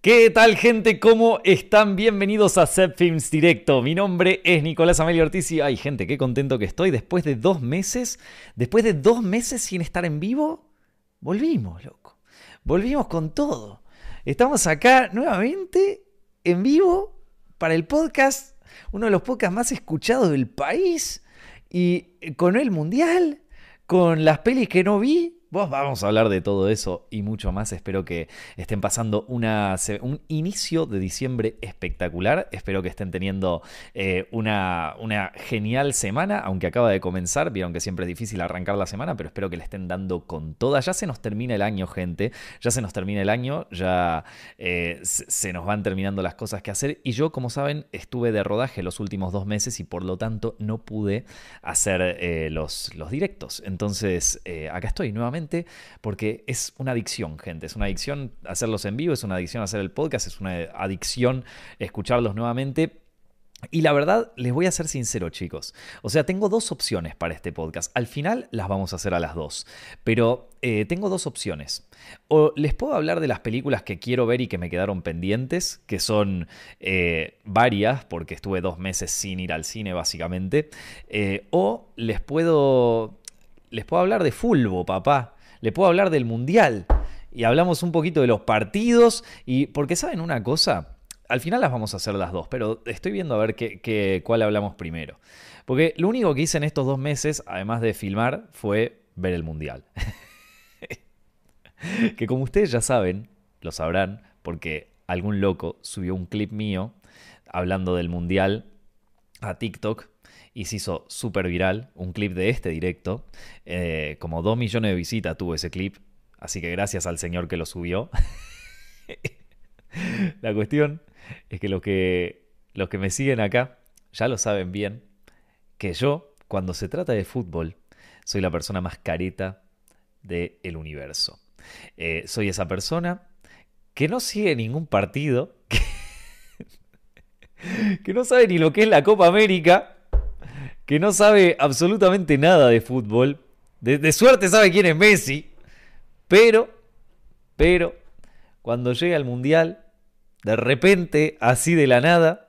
¿Qué tal gente? ¿Cómo están? Bienvenidos a Set Films Directo. Mi nombre es Nicolás Amelio Ortiz y ay gente, qué contento que estoy. Después de dos meses, después de dos meses sin estar en vivo, volvimos, loco. Volvimos con todo. Estamos acá nuevamente en vivo para el podcast, uno de los podcasts más escuchados del país y con el mundial, con las pelis que no vi, vamos a hablar de todo eso y mucho más. Espero que estén pasando un inicio de diciembre espectacular. Espero que estén teniendo eh, una, genial semana, aunque acaba de comenzar. Vieron que siempre es difícil arrancar la semana, pero espero que le estén dando con toda. Ya se nos termina el año, gente. Ya se nos termina el año. Ya eh, se nos van terminando las cosas que hacer. Y yo, como saben, estuve de rodaje los últimos dos meses y por lo tanto no pude hacer eh, los directos. Entonces, acá estoy nuevamente porque es una adicción, gente. Es una adicción hacerlos en vivo, es una adicción hacer el podcast, es una adicción escucharlos nuevamente. Y la verdad, les voy a ser sincero, chicos. O sea, tengo dos opciones para este podcast. Al final las vamos a hacer a las dos. Pero eh, tengo dos opciones. O les puedo hablar de las películas que quiero ver y que me quedaron pendientes, que son eh, varias, porque estuve dos meses sin ir al cine, básicamente. Eh, o les puedo. Les puedo hablar de Fulbo, papá le puedo hablar del Mundial. Y hablamos un poquito de los partidos. Y porque saben una cosa, al final las vamos a hacer las dos, pero estoy viendo a ver qué, cuál hablamos primero. Porque lo único que hice en estos dos meses, además de filmar, fue ver el Mundial. que como ustedes ya saben, lo sabrán, porque algún loco subió un clip mío hablando del Mundial a TikTok y se hizo súper viral, un clip de este directo. Eh, como 2 millones de visitas tuvo ese clip, así que gracias al señor que lo subió. La cuestión es que los, que los que me siguen acá ya lo saben bien, que yo, cuando se trata de fútbol, soy la persona más careta del universo. Eh, soy esa persona que no sigue ningún partido, que, que no sabe ni lo que es la Copa América, que no sabe absolutamente nada de fútbol. De, suerte sabe quién es Messi. Pero, pero, cuando llega al Mundial, de repente, así de la nada,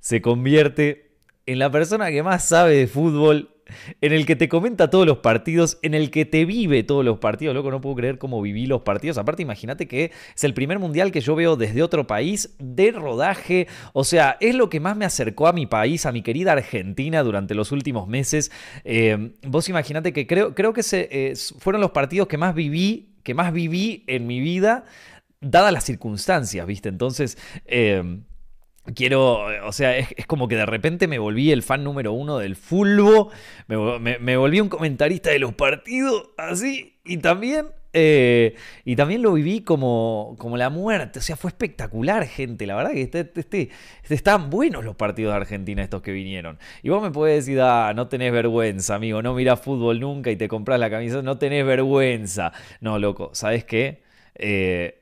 se convierte en la persona que más sabe de fútbol en el que te comenta todos los partidos, en el que te vive todos los partidos. Loco, no puedo creer cómo viví los partidos. Aparte, imagínate que es el primer mundial que yo veo desde otro país de rodaje. O sea, es lo que más me acercó a mi país, a mi querida Argentina durante los últimos meses. Eh, vos imagínate que creo, creo que se, eh, fueron los partidos que más viví, que más viví en mi vida, dadas las circunstancias, ¿viste? Entonces... Eh, Quiero, o sea, es, como que de repente me volví el fan número uno del fulbo, me, volví un comentarista de los partidos, así, y también, eh, y también lo viví como, como la muerte, o sea, fue espectacular, gente, la verdad que este, este, este, están buenos los partidos de Argentina estos que vinieron. Y vos me puedes decir, ah, no tenés vergüenza, amigo, no mirás fútbol nunca y te compras la camisa, no tenés vergüenza. No, loco, ¿sabes qué? Eh,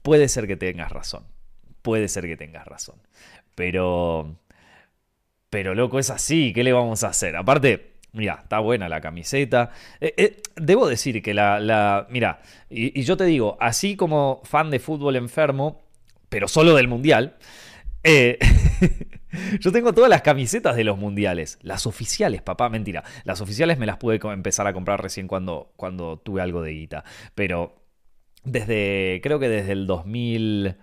puede ser que tengas razón puede ser que tengas razón. Pero. Pero loco, es así, ¿qué le vamos a hacer? Aparte, mira, está buena la camiseta. Eh, eh, debo decir que la. mira, y, yo te digo, así como fan de fútbol enfermo, pero solo del mundial. Eh, yo tengo todas las camisetas de los mundiales. Las oficiales, papá, mentira. Las oficiales me las pude empezar a comprar recién cuando, cuando tuve algo de guita. Pero desde, creo que desde el 2000...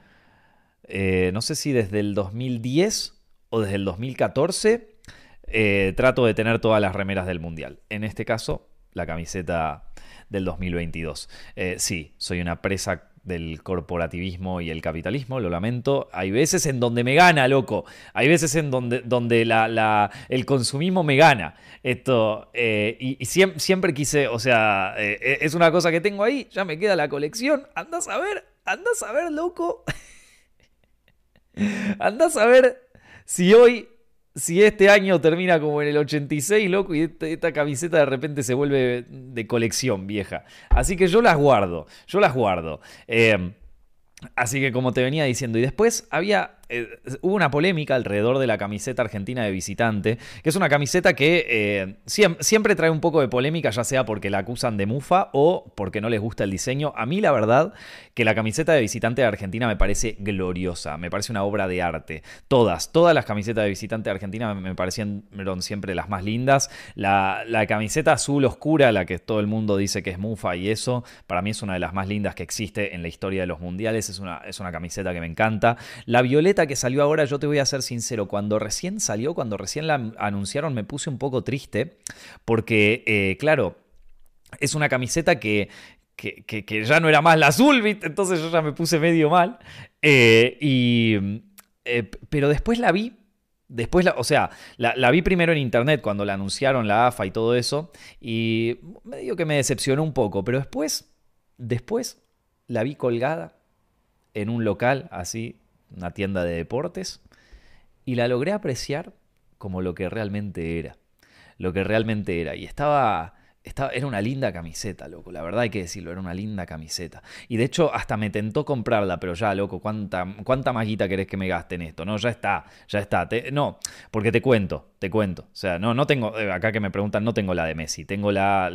Eh, no sé si desde el 2010 o desde el 2014, eh, trato de tener todas las remeras del Mundial. En este caso, la camiseta del 2022. Eh, sí, soy una presa del corporativismo y el capitalismo, lo lamento. Hay veces en donde me gana, loco. Hay veces en donde, donde el consumismo me gana. Esto, y, siempre, quise, o sea, es una cosa que tengo ahí, ya me queda la colección. Andas a ver, andas a ver, loco. Andás a ver si hoy, si este año termina como en el 86, loco, y este, esta, camiseta de repente se vuelve de colección vieja. Así que yo las guardo, yo las guardo. Em, así que como te venía diciendo, y después había eh, hubo una polémica alrededor de la camiseta argentina de visitante, que es una camiseta que eh, siempre, trae un poco de polémica, ya sea porque la acusan de mufa o porque no les gusta el diseño. A mí la verdad que la camiseta de visitante de Argentina me parece gloriosa, me parece una obra de arte. Todas, todas las camisetas de visitante de Argentina me parecieron siempre las más lindas. La, la camiseta azul oscura, la que todo el mundo dice que es mufa y eso, para mí es una de las más lindas que existe en la historia de los mundiales, es una, es una camiseta que me encanta. La violeta que salió ahora, yo te voy a ser sincero, cuando recién salió, cuando recién la anunciaron, me puse un poco triste, porque, eh, claro, es una camiseta que, que, ya no era más la azul, entonces yo ya me puse medio mal. Eh, y, eh, pero después la vi Después, la, o sea, la, vi primero en internet cuando la anunciaron la AFA y todo eso, y medio que me decepcionó un poco, pero después, después la vi colgada en un local, así, una tienda de deportes, y la logré apreciar como lo que realmente era, lo que realmente era, y estaba era una linda camiseta, loco. La verdad hay que decirlo, era una linda camiseta. Y de hecho, hasta me tentó comprarla, pero ya, loco, ¿cuánta, cuánta maguita querés que me gaste en esto? No, ya está, ya está. no, porque te cuento, te cuento. O sea, no, no tengo, eh, acá que me preguntan, no tengo la de Messi, tengo la,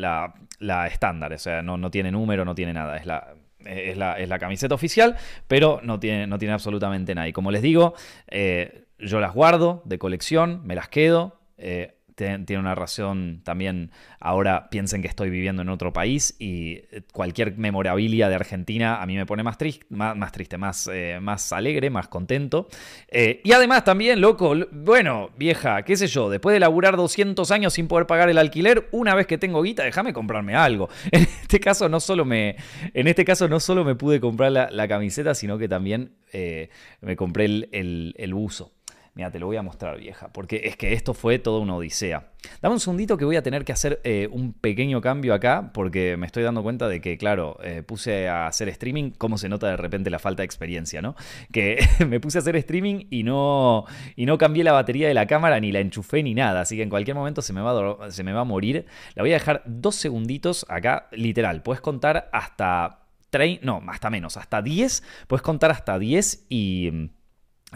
la, estándar. O sea, no, no tiene número, no tiene nada. Es la, es la, es la, camiseta oficial, pero no tiene, no tiene absolutamente nada. Y como les digo, eh, yo las guardo de colección, me las quedo. Eh, tiene una razón también, ahora piensen que estoy viviendo en otro país y cualquier memorabilia de Argentina a mí me pone más, triste, más, triste, más, eh, más alegre, más contento. Eh, y además también, loco, bueno, vieja, qué sé yo, después de laburar 200 años sin poder pagar el alquiler, una vez que tengo guita, déjame comprarme algo. En este caso no solo me, en este caso no solo me pude comprar la, camiseta, sino que también eh, me compré el, el, el buzo. Mira, te lo voy a mostrar, vieja, porque es que esto fue toda una odisea. Dame un segundito que voy a tener que hacer eh, un pequeño cambio acá, porque me estoy dando cuenta de que, claro, eh, puse a hacer streaming, cómo se nota de repente la falta de experiencia, ¿no? Que me puse a hacer streaming y no, y no cambié la batería de la cámara, ni la enchufé, ni nada, así que en cualquier momento se me va a, se me va a morir. La voy a dejar dos segunditos acá, literal, puedes contar hasta... no, hasta menos, hasta 10, puedes contar hasta 10 y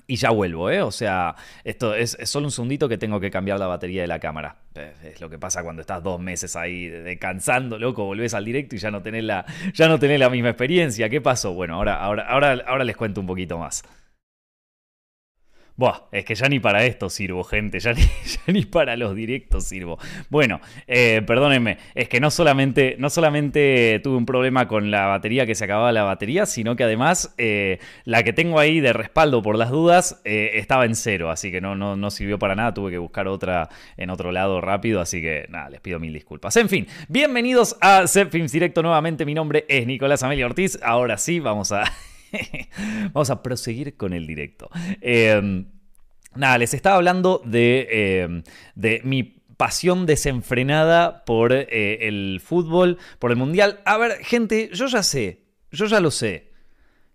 y ya vuelvo, ¿eh? O sea, esto es, solo un segundito que tengo que cambiar la batería de la cámara. Es lo que pasa cuando estás dos meses ahí descansando, loco, volvés al directo y ya no tenés la, ya no la misma experiencia. ¿Qué pasó? Bueno, ahora, ahora, ahora, ahora les cuento un poquito más. Buah, es que ya ni para esto sirvo, gente, ya ni, para los directos sirvo. Bueno, eh, perdónenme, es que no solamente, no solamente tuve un problema con la batería que se acababa la batería, sino que además eh, la que tengo ahí de respaldo por las dudas eh, estaba en cero, así que no, no, no sirvió para nada, tuve que buscar otra en otro lado rápido, así que nada, les pido mil disculpas. En fin, bienvenidos a Set Films Directo nuevamente, mi nombre es Nicolás Amelio Ortiz, ahora sí, vamos a... Vamos a proseguir con el directo. Em, nada, les estaba hablando de, em, de mi pasión desenfrenada por eh, el fútbol, por el mundial. A ver, gente, yo ya sé, yo ya lo sé,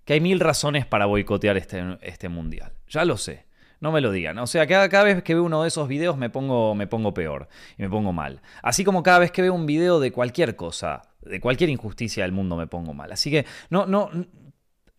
que hay mil razones para boicotear este, este mundial. Ya lo sé. No me lo digan. O sea, cada, cada, vez que veo uno de esos videos me pongo, me pongo peor y me pongo mal. Así como cada vez que veo un video de cualquier cosa, de cualquier injusticia del mundo me pongo mal. Así que no, no,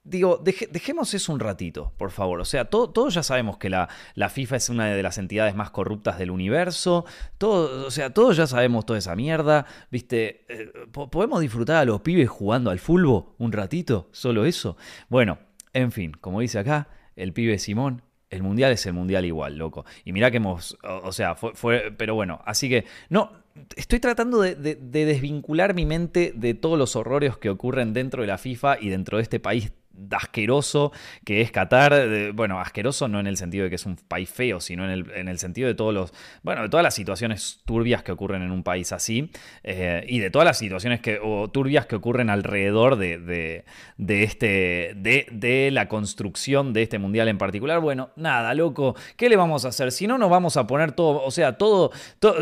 Digo, dejemos eso un ratito, por favor. O sea, todos ya sabemos que la, la, FIFA es una de las entidades más corruptas del universo. Todo, o sea, todos ya sabemos toda esa mierda. ¿Viste? Eh, ¿Podemos disfrutar a los pibes jugando al fútbol un ratito? ¿Solo eso? Bueno, en fin, como dice acá, el pibe Simón. El mundial es el mundial igual, loco. Y mira que hemos. O, sea, fue, fue. Pero bueno, así que. No, estoy tratando de, desvincular mi mente de todos los horrores que ocurren dentro de la FIFA y dentro de este país asqueroso que es Qatar. bueno, asqueroso no en el sentido de que es un país feo, sino en el, en el sentido de todos los. Bueno, de todas las situaciones turbias que ocurren en un país así. Eh, y de todas las situaciones que, o turbias que ocurren alrededor de, de, este. De, de, la construcción de este mundial en particular. Bueno, nada, loco. ¿Qué le vamos a hacer? Si no, nos vamos a poner todo. O sea, todo.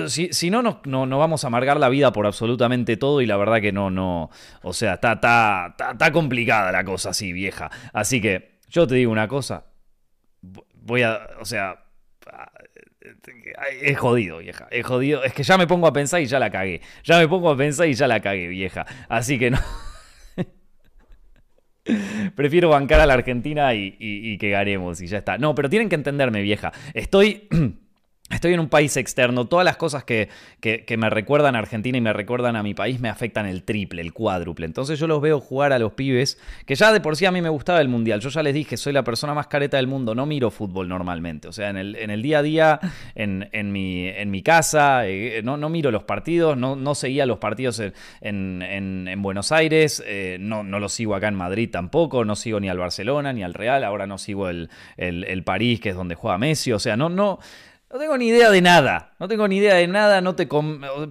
si, si, no, no, no, vamos a amargar la vida por absolutamente todo. Y la verdad que no, no. O sea, está, está, está complicada la cosa así, bien Así que yo te digo una cosa. Voy a, o sea, es jodido, vieja. Es jodido. Es que ya me pongo a pensar y ya la cagué. Ya me pongo a pensar y ya la cagué, vieja. Así que no. Prefiero bancar a la Argentina y, y que ganemos y ya está. No, pero tienen que entenderme, vieja. Estoy... Estoy en un país externo, todas las cosas que, me recuerdan a Argentina y me recuerdan a mi país me afectan el triple, el cuádruple. Entonces yo los veo jugar a los pibes, que ya de por sí a mí me gustaba el Mundial. Yo ya les dije, soy la persona más careta del mundo, no miro fútbol normalmente. O sea, en el, en el día a día, en, en, mi, en mi casa, eh, no, no, miro los partidos, no, no seguía los partidos en, Buenos Aires, eh, no, no los sigo acá en Madrid tampoco, no sigo ni al Barcelona ni al Real, ahora no sigo el, el, el París, que es donde juega Messi. O sea, no, no... No tengo ni idea de nada, no tengo ni idea de nada, no te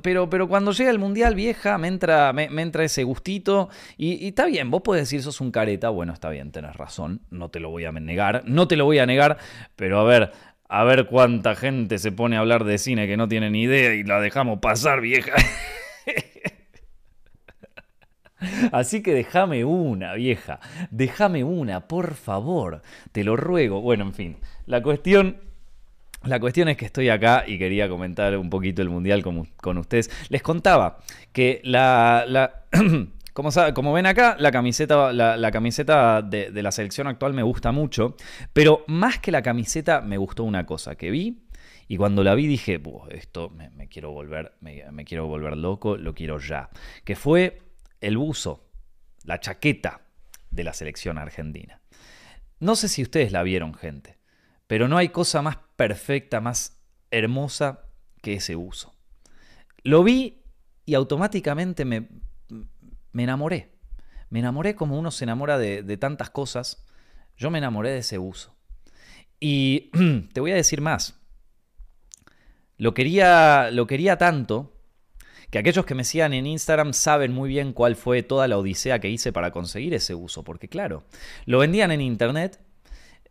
pero, pero cuando llega el mundial vieja me entra, me, entra ese gustito y, está bien, vos podés decir sos un careta, bueno, está bien, tenés razón, no te lo voy a negar, no te lo voy a negar, pero a ver, a ver cuánta gente se pone a hablar de cine que no tiene ni idea y la dejamos pasar vieja. Así que déjame una, vieja, déjame una, por favor, te lo ruego. Bueno, en fin, la cuestión la cuestión es que estoy acá y quería comentar un poquito el Mundial con, ustedes. Les contaba que la... como, como, ven acá, la camiseta, la, camiseta de, la selección actual me gusta mucho, pero más que la camiseta me gustó una cosa que vi y cuando la vi dije, esto me, quiero volver, me, quiero volver loco, lo quiero ya. Que fue el buzo, la chaqueta de la selección argentina. No sé si ustedes la vieron, gente, pero no hay cosa más perfecta, más hermosa que ese uso. Lo vi y automáticamente me, me enamoré. Me enamoré como uno se enamora de, de tantas cosas. Yo me enamoré de ese uso. Y te voy a decir más. Lo quería, lo quería tanto que aquellos que me sigan en Instagram saben muy bien cuál fue toda la odisea que hice para conseguir ese uso. Porque claro, lo vendían en internet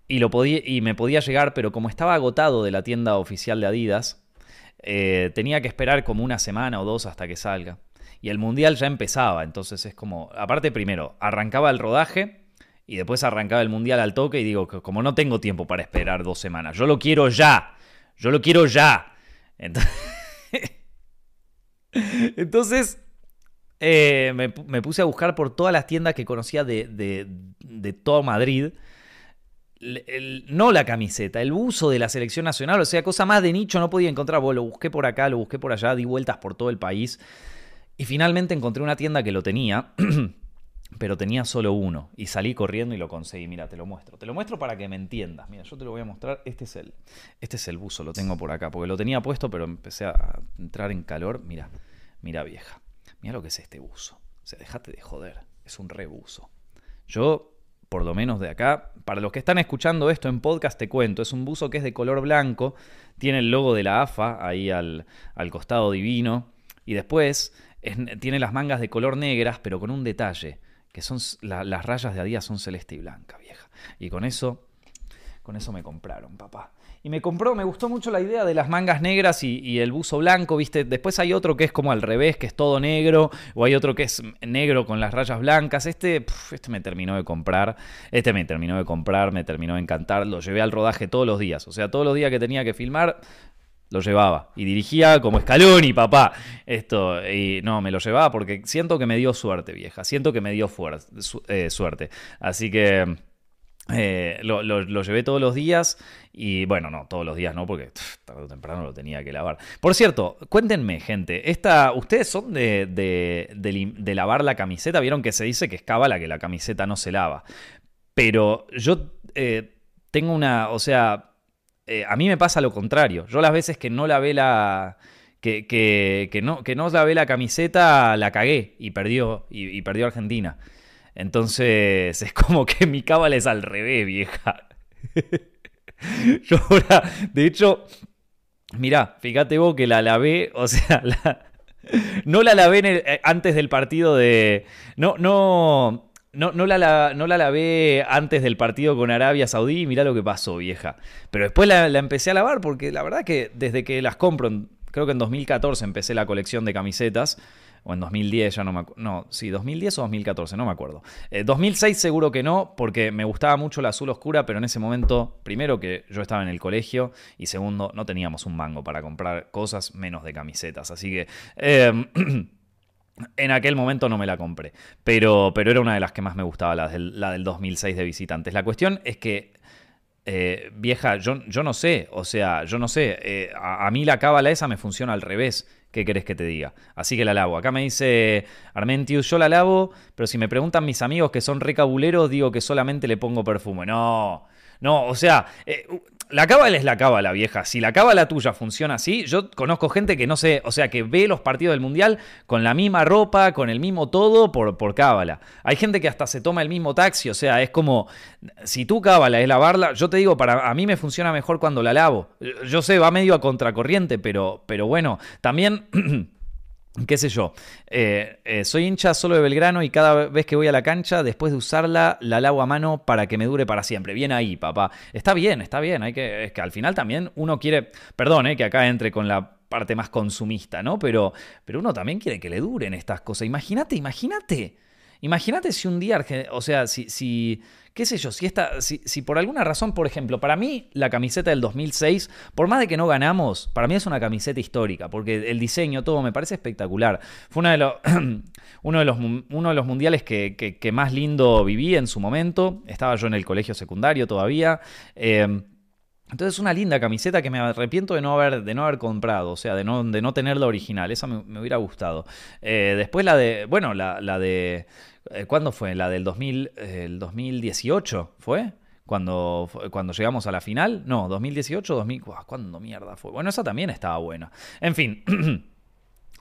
y, lo y me podía llegar, pero como estaba agotado de la tienda oficial de Adidas, eh, tenía que esperar como una semana o dos hasta que salga. Y el mundial ya empezaba, entonces es como, aparte primero, arrancaba el rodaje y después arrancaba el mundial al toque y digo, como no tengo tiempo para esperar dos semanas, yo lo quiero ya, yo lo quiero ya. Entonces, eh, me, puse a buscar por todas las tiendas que conocía de, de todo Madrid no la camiseta, el uso de la selección nacional, o sea, cosa más de nicho no podía encontrar. lo busqué por acá, lo busqué por allá, di vueltas por todo el país y finalmente encontré una tienda que lo tenía, pero tenía solo uno y salí corriendo y lo conseguí. Mira, te lo muestro. Te lo muestro para que me entiendas. Mira, yo te lo voy a mostrar. Este es el, este es el buzo, lo tengo por acá, porque lo tenía puesto, pero empecé a entrar en calor. Mira, mira vieja, mira lo que es este buzo. O sea, déjate de joder, es un rebuzo. Yo por lo menos de acá. Para los que están escuchando esto en podcast, te cuento, es un buzo que es de color blanco, tiene el logo de la AFA ahí al, costado divino, y después tiene las mangas de color negras, pero con un detalle, que son las rayas de Adidas son celeste y blanca, vieja. Y con eso, con eso me compraron, papá. Y me compró, me gustó mucho la idea de las mangas negras y, el buzo blanco, ¿viste? Después hay otro que es como al revés, que es todo negro, o hay otro que es negro con las rayas blancas. Este, este me terminó de comprar, este me terminó de comprar, me terminó de encantar. Lo llevé al rodaje todos los días, o sea, todos los días que tenía que filmar, lo llevaba y dirigía como Scaloni, papá. Esto, y no, me lo llevaba porque siento que me dio suerte, vieja. Siento que me dio eh, suerte. Así que eh, lo, llevé todos los días y bueno, no, todos los días no, porque tarde o temprano lo tenía que lavar. Por cierto, cuéntenme, gente, esta, ¿ustedes son de, de, lavar la camiseta? Vieron que se dice que es cábala que la camiseta no se lava. Pero yo eh, tengo una, o sea, eh, a mí me pasa lo contrario. Yo las veces que no lavé la... Que, que, no, que no lavé la camiseta, la cagué y perdió, y perdió Argentina. Entonces es como que mi cábala es al revés, vieja. Yo ahora, de hecho, mirá, fíjate vos que la lavé, o sea, no la lavé eh, antes del partido de... No, no, no, no, la, no la lavé antes del partido con Arabia Saudí y mirá lo que pasó, vieja. Pero después la, la, empecé a lavar porque la verdad que desde que las compro, creo que en 2014 empecé la colección de camisetas o en 2010, ya no me acuerdo. No, sí, 2010 o 2014, no me acuerdo. 2006 eh, seguro que no, porque me gustaba mucho la azul oscura, pero en ese momento, primero que yo estaba en el colegio y segundo, no teníamos un mango para comprar cosas menos de camisetas. Así que... Em, En aquel momento no me la compré, pero, pero era una de las que más me gustaba, la del, la del 2006 de visitantes. La cuestión es que, eh, vieja, yo, yo no sé, o sea, yo no sé, eh, a, mí la cábala esa me funciona al revés. ¿Qué querés que te diga? Así que la lavo. Acá me dice Armentius, yo la lavo, pero si me preguntan mis amigos que son recabuleros, digo que solamente le pongo perfume. No, no, o sea, eh, la cábala es la cábala, vieja. Si la cábala tuya funciona así, yo conozco gente que no sé, o sea, que ve los partidos del mundial con la misma ropa, con el mismo todo por, por cábala. Hay gente que hasta se toma el mismo taxi, o sea, es como, si tu cábala es lavarla, yo te digo, para a mí me funciona mejor cuando la lavo. Yo sé, va medio a contracorriente, pero, pero bueno, también... qué sé yo, eh, eh, soy hincha solo de Belgrano y cada vez que voy a la cancha, después de usarla, la lavo a mano para que me dure para siempre. Bien ahí, papá. Está bien, está bien. Hay que, es que al final también uno quiere, perdón, eh, que acá entre con la parte más consumista, ¿no? Pero, pero uno también quiere que le duren estas cosas. Imagínate, imagínate. Imagínate si un día, o sea, si, si qué sé yo, si, esta, si, si, por alguna razón, por ejemplo, para mí la camiseta del 2006, por más de que no ganamos, para mí es una camiseta histórica, porque el diseño, todo me parece espectacular. Fue una de los, uno, de los, uno de los mundiales que, que, que, más lindo viví en su momento. Estaba yo en el colegio secundario todavía. Eh, entonces una linda camiseta que me arrepiento de no haber, de no haber comprado, o sea, de no, de no tener la original. Esa me, me hubiera gustado. Eh, después la de, bueno, la, la de eh, ¿Cuándo fue? ¿La del 2000, el 2018? ¿Fue? Cuando, cuando llegamos a la final. No, 2018, 2000. ¿Cuándo mierda fue? Bueno, esa también estaba buena. En fin.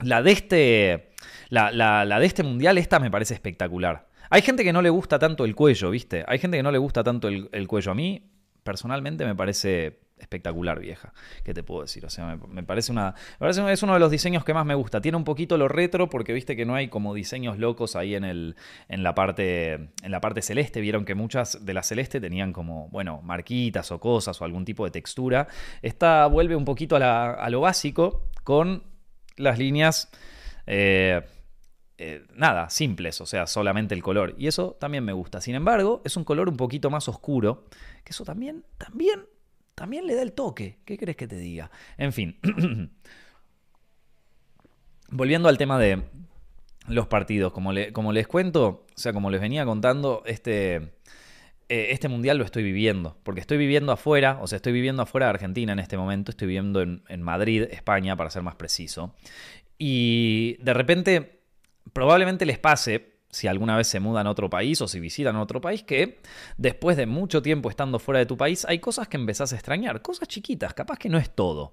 la de este. La, la, de este mundial, esta me parece espectacular. Hay gente que no le gusta tanto el cuello, ¿viste? Hay gente que no le gusta tanto el cuello. A mí, personalmente, me parece espectacular, vieja. ¿Qué te puedo decir? O sea, me, parece una. Me parece, es uno de los diseños que más me gusta. Tiene un poquito lo retro, porque viste que no hay como diseños locos ahí en, el, en, la, parte, en la parte celeste. Vieron que muchas de la celeste tenían como, bueno, marquitas o cosas o algún tipo de textura. Esta vuelve un poquito a lo básico con las líneas. Eh, eh, nada, simples, o sea, solamente el color. Y eso también me gusta. Sin embargo, es un color un poquito más oscuro, que eso también, también también le da el toque. ¿Qué crees que te diga? En fin. Volviendo al tema de los partidos, como, le, como, les cuento, o sea, como les venía contando, este, eh, este mundial lo estoy viviendo, porque estoy viviendo afuera, o sea, estoy viviendo afuera de Argentina en este momento, estoy viviendo en, en Madrid, España, para ser más preciso. Y de repente, probablemente les pase, si alguna vez se mudan a otro país o si visitan otro país, que después de mucho tiempo estando fuera de tu país hay cosas que empezás a extrañar, cosas chiquitas, capaz que no es todo.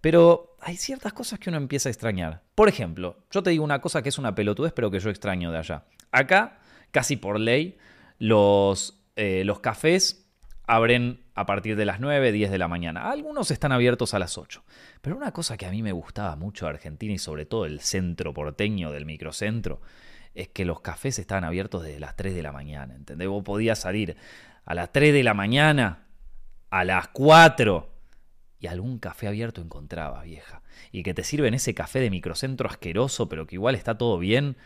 Pero hay ciertas cosas que uno empieza a extrañar. Por ejemplo, yo te digo una cosa que es una pelotudez, pero que yo extraño de allá. Acá, casi por ley, los, eh, los cafés abren a partir de las 9, 10 de la mañana. Algunos están abiertos a las 8. Pero una cosa que a mí me gustaba mucho de Argentina y sobre todo el centro porteño del microcentro, es que los cafés estaban abiertos desde las 3 de la mañana, ¿entendés? Vos podías salir a las 3 de la mañana, a las 4, y algún café abierto encontrabas, vieja. Y que te sirven ese café de microcentro asqueroso, pero que igual está todo bien.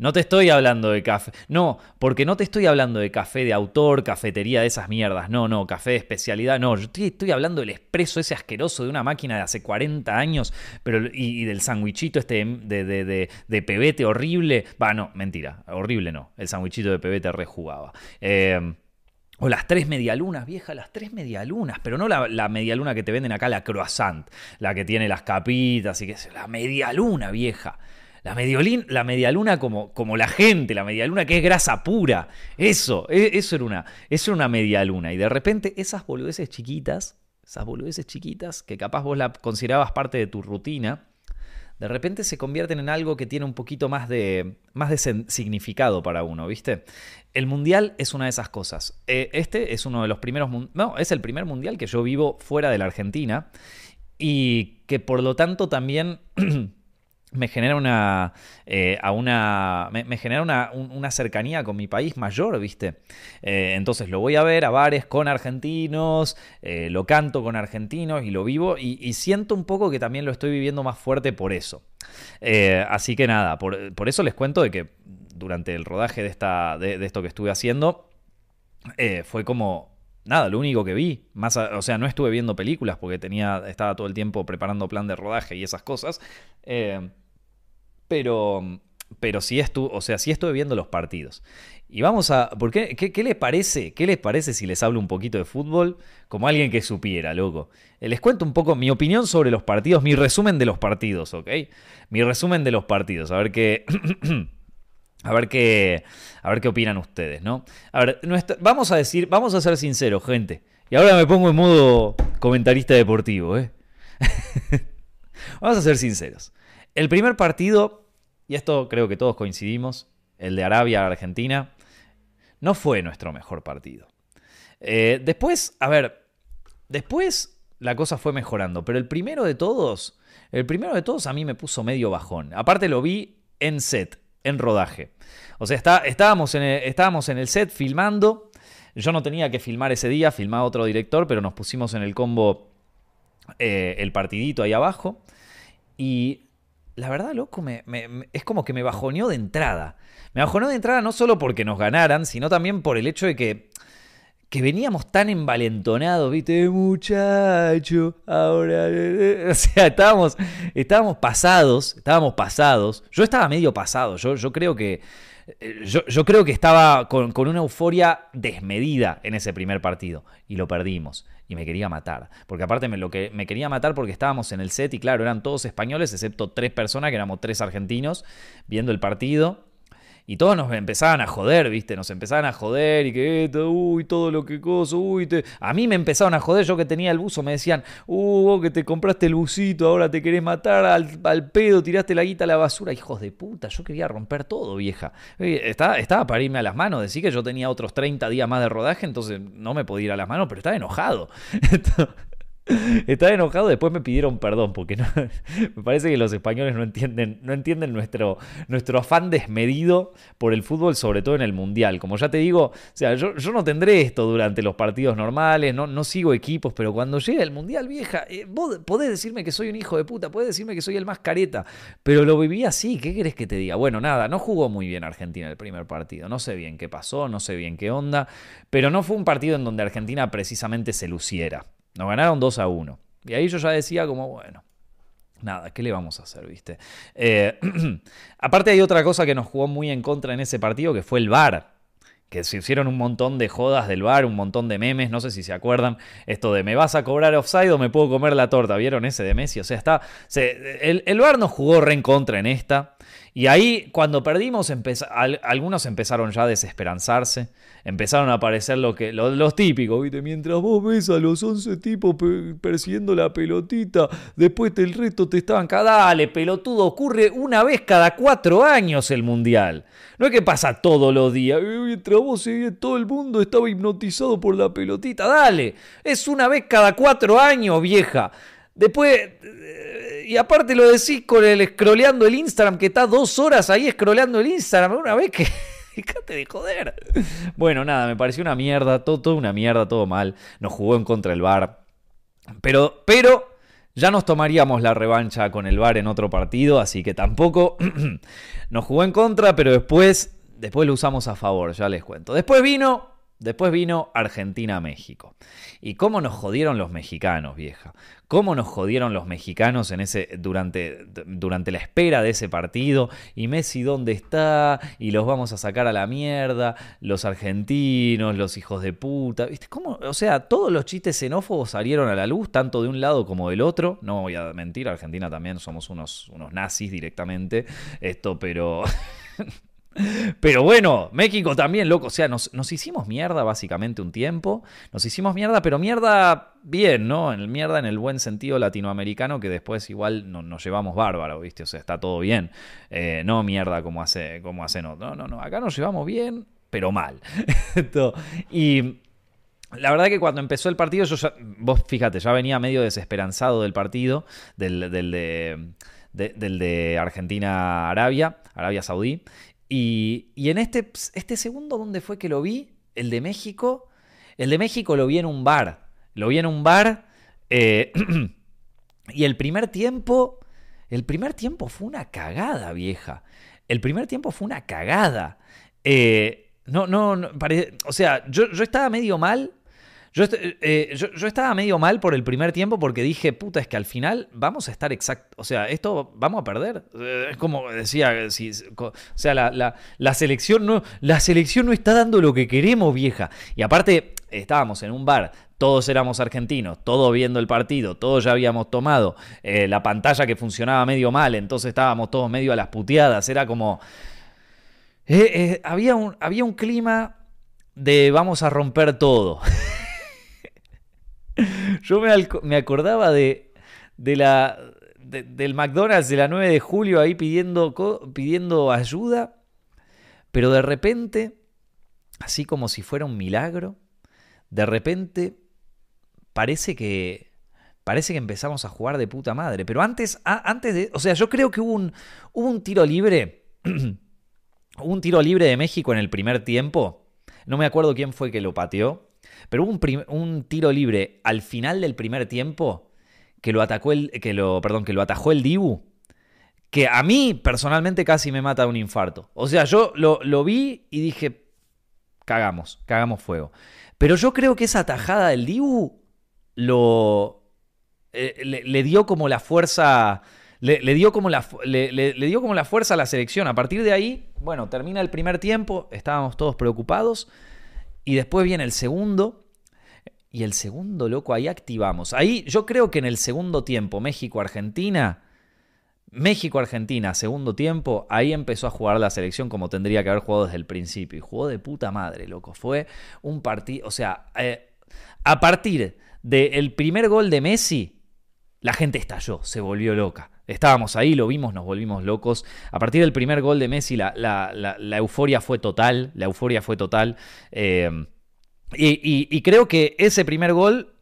No te estoy hablando de café. No, porque no te estoy hablando de café de autor, cafetería de esas mierdas. No, no, café de especialidad. No, yo estoy, estoy hablando del expreso ese asqueroso de una máquina de hace 40 años pero, y, del sandwichito este de, de, de, de, pebete horrible. Va, no, mentira. Horrible no. El sandwichito de pebete rejugaba. Eh. O las tres medialunas, vieja, las tres medialunas, pero no la, la, medialuna que te venden acá, la croissant, la que tiene las capitas y que es la medialuna, vieja. La, medialuna como, como la gente, la medialuna que es grasa pura. Eso, e, eso era una, eso era una medialuna. Y de repente esas boludeces chiquitas, esas boludeces chiquitas, que capaz vos la considerabas parte de tu rutina, de repente se convierten en algo que tiene un poquito más de, más de significado para uno, ¿viste? El mundial es una de esas cosas. Este es uno de los primeros, no, es el primer mundial que yo vivo fuera de la Argentina y que por lo tanto también me genera una, eh, a una, me, genera una, un, una, cercanía con mi país mayor, ¿viste? Eh, entonces lo voy a ver a bares con argentinos, eh, lo canto con argentinos y lo vivo y, siento un poco que también lo estoy viviendo más fuerte por eso. Así que nada, por, por, eso les cuento de que durante el rodaje de, esta, de, esto que estuve haciendo, fue como nada, lo único que vi. Más o sea, no estuve viendo películas porque tenía, estaba todo el tiempo preparando plan de rodaje y esas cosas. Eh, pero, pero sí estuve, o sea, sí estuve viendo los partidos. Y vamos a. ¿por qué, qué, les parece? ¿Qué les parece si les hablo un poquito de fútbol? Como alguien que supiera, loco. Eh, les cuento un poco mi opinión sobre los partidos, mi resumen de los partidos, ¿ok? Mi resumen de los partidos. A ver qué. a ver qué. A ver qué opinan ustedes, ¿no? A ver, vamos a decir, vamos a ser sinceros, gente. Y ahora me pongo en modo comentarista deportivo, ¿eh? vamos a ser sinceros. El primer partido, y esto creo que todos coincidimos, el de Arabia-Argentina, no fue nuestro mejor partido. Eh, después, a ver, después la cosa fue mejorando, pero el primero de todos, el primero de todos a mí me puso medio bajón. Aparte lo vi en set, en rodaje. O sea, está, estábamos, en el, estábamos en el set filmando. Yo no tenía que filmar ese día, filmaba otro director, pero nos pusimos en el combo eh, el partidito ahí abajo. Y la verdad, loco, es como que me bajoneó de entrada. Me bajoneó de entrada no solo porque nos ganaran, sino también por el hecho de que, que veníamos tan envalentonados, viste, muchacho, ahora... O sea, estábamos, estábamos pasados, estábamos pasados. Yo estaba medio pasado, yo, yo creo que... Yo, yo, creo que estaba con, con, una euforia desmedida en ese primer partido y lo perdimos y me quería matar. Porque aparte me, lo que, me quería matar porque estábamos en el set y claro, eran todos españoles, excepto tres personas, que éramos tres argentinos, viendo el partido. Y todos nos empezaban a joder, ¿viste? Nos empezaban a joder y que uy, todo lo que cosa, uy. A mí me empezaron a joder, yo que tenía el buzo, me decían, uh, vos que te compraste el busito, ahora te querés matar al, pedo, tiraste la guita a la basura. Hijos de puta, yo quería romper todo, vieja. Estaba, estaba para irme a las manos, decir que yo tenía otros 30 días más de rodaje, entonces no me podía ir a las manos, pero estaba enojado. Estaba enojado, después me pidieron perdón, porque no, me parece que los españoles no entienden, no entienden nuestro, nuestro afán desmedido por el fútbol, sobre todo en el Mundial. Como ya te digo, o sea, yo, no tendré esto durante los partidos normales, no, no sigo equipos, pero cuando llegue el Mundial, vieja, eh, vos podés decirme que soy un hijo de puta, podés decirme que soy el más careta, pero lo viví así, ¿qué querés que te diga? Bueno, nada, no jugó muy bien Argentina el primer partido, no sé bien qué pasó, no sé bien qué onda, pero no fue un partido en donde Argentina precisamente se luciera. Nos ganaron 2 a 1. Y ahí yo ya decía como, bueno, nada, ¿qué le vamos a hacer, viste? Eh, aparte hay otra cosa que nos jugó muy en contra en ese partido, que fue el VAR. Que se hicieron un montón de jodas del bar, un montón de memes, no sé si se acuerdan, esto de me vas a cobrar offside o me puedo comer la torta, ¿vieron ese de Messi? O sea, está, el, el VAR nos jugó re en contra en esta. Y ahí, cuando perdimos, algunos empezaron ya a desesperanzarse. Empezaron a aparecer lo que, los típicos. Mientras vos ves a los 11 tipos persiguiendo la pelotita, después del resto te estaban... Dale, pelotudo, ocurre una vez cada cuatro años el mundial. No es que pasa todos los días. Eh, mientras vos seguís, todo el mundo estaba hipnotizado por la pelotita. Dale, es una vez cada cuatro años, vieja. Después y aparte lo decís con el scrolleando el Instagram, que está dos horas ahí scrolleando el Instagram. Una vez que. Fíjate de joder. Bueno, nada, me pareció una mierda, todo, todo una mierda, todo mal. Nos jugó en contra el bar. Pero, pero, ya nos tomaríamos la revancha con el bar en otro partido, así que tampoco nos jugó en contra, pero después, después lo usamos a favor, ya les cuento. Después vino Después vino Argentina-México. ¿Y cómo nos jodieron los mexicanos, vieja? ¿Cómo nos jodieron los mexicanos en ese, durante, durante la espera de ese partido? ¿Y Messi dónde está? ¿Y los vamos a sacar a la mierda? Los argentinos, los hijos de puta. ¿Viste? ¿Cómo? O sea, todos los chistes xenófobos salieron a la luz, tanto de un lado como del otro. No voy a mentir, Argentina también somos unos, unos nazis directamente. Esto, pero... Pero bueno, México también, loco. O sea, nos, hicimos mierda básicamente un tiempo. Nos hicimos mierda, pero mierda bien, ¿no? En mierda en el buen sentido latinoamericano, que después igual nos llevamos bárbaro, ¿viste? O sea, está todo bien. Eh, no mierda como hace, como hace no. No, no, no. Acá nos llevamos bien, pero mal. y. La verdad que cuando empezó el partido, yo ya, vos fíjate, ya venía medio desesperanzado del partido, del, del de, del de Argentina-Arabia, Arabia Saudí. Y, en este, este segundo, ¿dónde fue que lo vi? El de México. El de México lo vi en un bar. Lo vi en un bar. Eh, y el primer tiempo. El primer tiempo fue una cagada, vieja. El primer tiempo fue una cagada. Eh, no, no, no o sea, yo, yo estaba medio mal. Yo, eh, yo, estaba medio mal por el primer tiempo porque dije, puta, es que al final vamos a estar exacto. O sea, esto vamos a perder. Eh, es como decía, o sea, la, la, selección no, la selección no está dando lo que queremos, vieja. Y aparte, estábamos en un bar, todos éramos argentinos, todos viendo el partido, todos ya habíamos tomado, eh, la pantalla que funcionaba medio mal, entonces estábamos todos medio a las puteadas. Era como. había, un, había un clima de vamos a romper todo. Yo me, acordaba de, la, del McDonald's de la 9 de julio ahí pidiendo, pidiendo ayuda, pero de repente, así como si fuera un milagro, de repente parece que parece que empezamos a jugar de puta madre. Pero antes, antes de. O sea, yo creo que hubo un, hubo un tiro libre. hubo un tiro libre de México en el primer tiempo. No me acuerdo quién fue que lo pateó. Pero hubo un, tiro libre al final del primer tiempo que lo atacó el. que lo. Perdón, que lo atajó el Dibu. Que a mí personalmente casi me mata un infarto. O sea, yo lo, vi y dije. Cagamos, cagamos fuego. Pero yo creo que esa atajada del Dibu lo. Eh, le, dio como la fuerza. Le, dio como la, le, dio como la fuerza a la selección. A partir de ahí, bueno, termina el primer tiempo, estábamos todos preocupados. Y después viene el segundo. Y el segundo, loco, ahí activamos. Ahí yo creo que en el segundo tiempo, México-Argentina, México-Argentina, segundo tiempo, ahí empezó a jugar la selección como tendría que haber jugado desde el principio. Y jugó de puta madre, loco. Fue un partido, o sea, eh, a partir del primer gol de Messi, la gente estalló, se volvió loca. Estábamos ahí, lo vimos, nos volvimos locos. A partir del primer gol de Messi, la, euforia fue total. La euforia fue total. Eh, y, creo que ese primer gol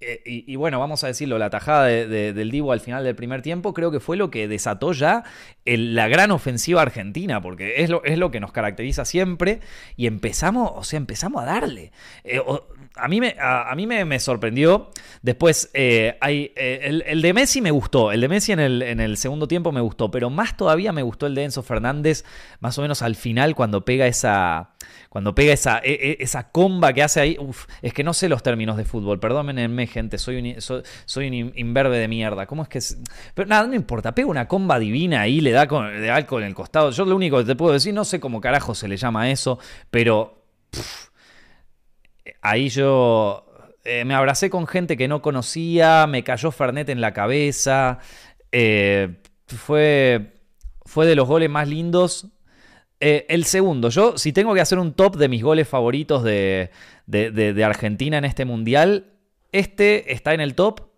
eh, y, bueno, vamos a decirlo, la tajada del Divo al final del primer tiempo creo que fue lo que desató ya la gran ofensiva argentina, porque es lo, es lo que nos caracteriza siempre y empezamos, o sea, empezamos a darle. Eh, a mí me, sorprendió. Después, eh, hay, eh, el, de Messi me gustó. El de Messi en el, segundo tiempo me gustó. Pero más todavía me gustó el de Enzo Fernández, más o menos al final, cuando pega esa. Cuando pega esa, e, e, esa comba que hace ahí. Es que no sé los términos de fútbol. Perdónenme, gente. Soy un, soy, un imberbe de mierda. ¿Cómo es que.? Pero nada, no importa. Pega una comba divina ahí, le da con, alcohol en el costado. Yo lo único que te puedo decir, no sé cómo carajo se le llama eso, pero ahí yo eh, me abracé con gente que no conocía, me cayó Fernet en la cabeza. Eh, fue, fue de los goles más lindos. Eh, el segundo, yo si tengo que hacer un top de mis goles favoritos de, de Argentina en este mundial, este está en el top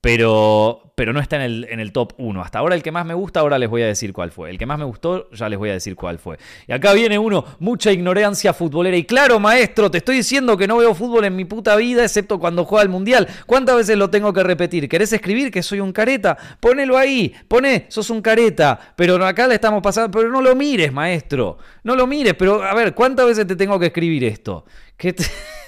pero, pero no está en el, en el top 1. Hasta ahora el que más me gusta, ahora les voy a decir cuál fue. El que más me gustó, ya les voy a decir cuál fue. Y acá viene uno, mucha ignorancia futbolera. Y claro, maestro, te estoy diciendo que no veo fútbol en mi puta vida, excepto cuando juega el Mundial. ¿Cuántas veces lo tengo que repetir? ¿Querés escribir que soy un careta? Ponelo ahí, poné, sos un careta. Pero acá le estamos pasando, pero no lo mires, maestro. No lo mires, pero a ver, ¿cuántas veces te tengo que escribir esto? ¿Qué te...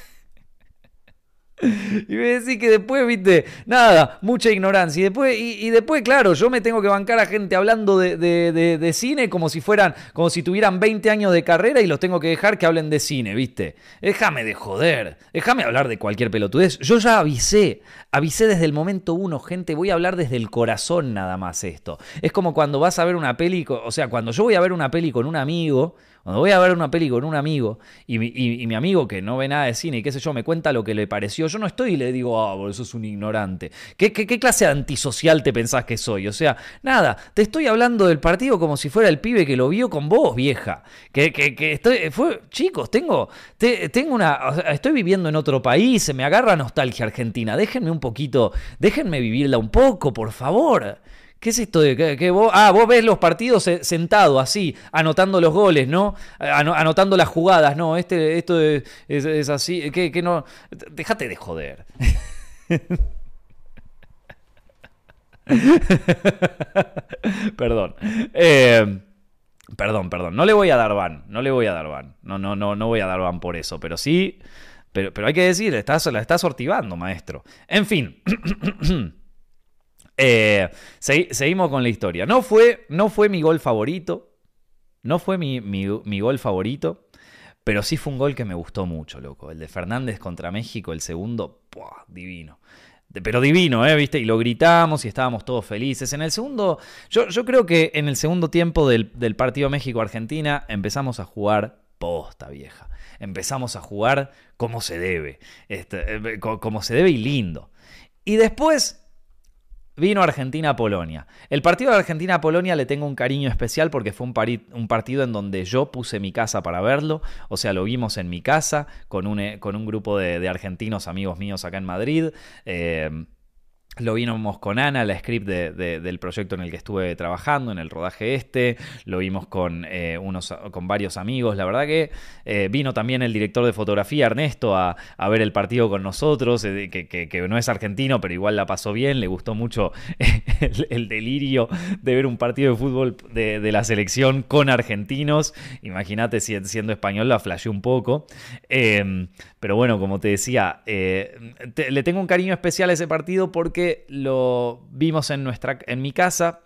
Y me decís que después, viste, nada, mucha ignorancia. Y después, y, después claro, yo me tengo que bancar a gente hablando de, cine como si fueran, como si tuvieran 20 años de carrera y los tengo que dejar que hablen de cine, viste. Déjame de joder, déjame hablar de cualquier pelotudez. Yo ya avisé, avisé desde el momento uno, gente, voy a hablar desde el corazón nada más esto. Es como cuando vas a ver una peli, o sea, cuando yo voy a ver una peli con un amigo, cuando voy a ver una peli con un amigo y mi, amigo que no ve nada de cine y qué sé yo, me cuenta lo que le pareció, yo no estoy y le digo, ah, por eso es un ignorante. ¿Qué, ¿Qué, clase de antisocial te pensás que soy? O sea, nada, te estoy hablando del partido como si fuera el pibe que lo vio con vos, vieja. Que, que, estoy, fue, chicos, tengo, tengo una, estoy viviendo en otro país, se me agarra nostalgia argentina. Déjenme un poquito, déjenme vivirla un poco, por favor. ¿Qué es esto de que, vos, ah, vos ves los partidos sentado así, anotando los goles, ¿no? anotando las jugadas, no, este, esto es, así, que, no, déjate de joder. perdón. Eh, perdón, perdón. No le voy a dar van. No le voy a dar van. No, no, no, no voy a dar van por eso. Pero sí. Pero, pero hay que decir, estás, la estás sortivando, maestro. En fin. Eh, seguimos con la historia. No fue, no fue mi gol favorito. No fue mi, gol favorito. Pero sí fue un gol que me gustó mucho, loco. El de Fernández contra México, el segundo, divino. Pero divino, ¿eh? ¿Viste? Y lo gritamos y estábamos todos felices. En el segundo, yo, yo creo que en el segundo tiempo del, del partido México-Argentina empezamos a jugar posta, vieja. Empezamos a jugar como se debe. Este, eh, como se debe y lindo. Y después Vino Argentina-Polonia. El partido de Argentina-Polonia le tengo un cariño especial porque fue un, partido en donde yo puse mi casa para verlo. O sea, lo vimos en mi casa con un, eh, grupo de, argentinos amigos míos acá en Madrid. Eh, lo vimos con Ana, la script del proyecto en el que estuve trabajando, en el rodaje este. Lo vimos con, eh, unos, con varios amigos. La verdad que eh, vino también el director de fotografía, Ernesto, a, ver el partido con nosotros, eh, que, no es argentino, pero igual la pasó bien. Le gustó mucho el, delirio de ver un partido de fútbol de, la selección con argentinos. Imagínate si siendo español la flasheó un poco. Em, pero bueno, como te decía, le tengo un cariño especial a ese partido porque lo vimos en, nuestra, en mi casa.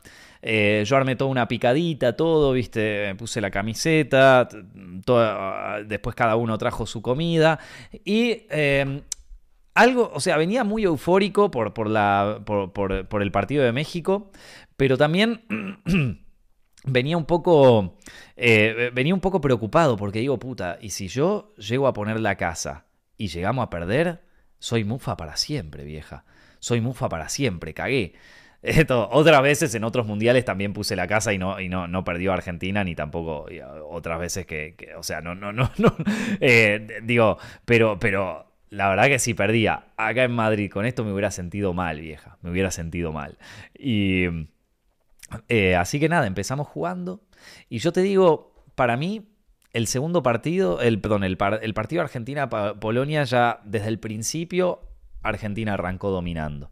Eh, yo armé toda una picadita, todo, viste, puse la camiseta, después cada uno trajo su comida y em, algo, o sea, venía muy eufórico por, por, la, por, el partido de México, pero también venía un poco, eh, venía un poco preocupado porque digo, puta, ¿y si yo llego a poner la casa y llegamos a perder? Soy mufa para siempre, vieja soy mufa para siempre, cagué. Esto, otras veces en otros mundiales también puse la casa y no, y no, no perdió Argentina, ni tampoco otras veces que, o sea, no, no, no, no. Eh, digo, pero, pero la verdad que si perdía acá en Madrid con esto me hubiera sentido mal, vieja, me hubiera sentido mal. Y eh, así que nada, empezamos jugando y yo te digo, para mí el segundo partido, el, perdón, el, el partido Argentina-Polonia ya desde el principio Argentina arrancó dominando.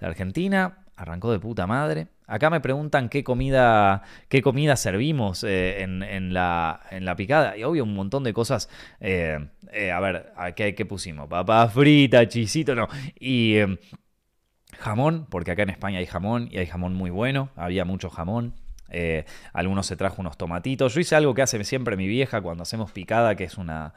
Argentina arrancó de puta madre. Acá me preguntan qué comida, qué comida servimos eh, en, la, en, la, picada. Y obvio, un montón de cosas. Eh, eh, a ver, ¿qué, ¿qué, pusimos? Papa frita, chisito, no. Y jamón, porque acá en España hay jamón y hay jamón muy bueno. Había mucho jamón. Algunos se trajo unos tomatitos. Yo hice algo que hace siempre mi vieja cuando hacemos picada, que es una,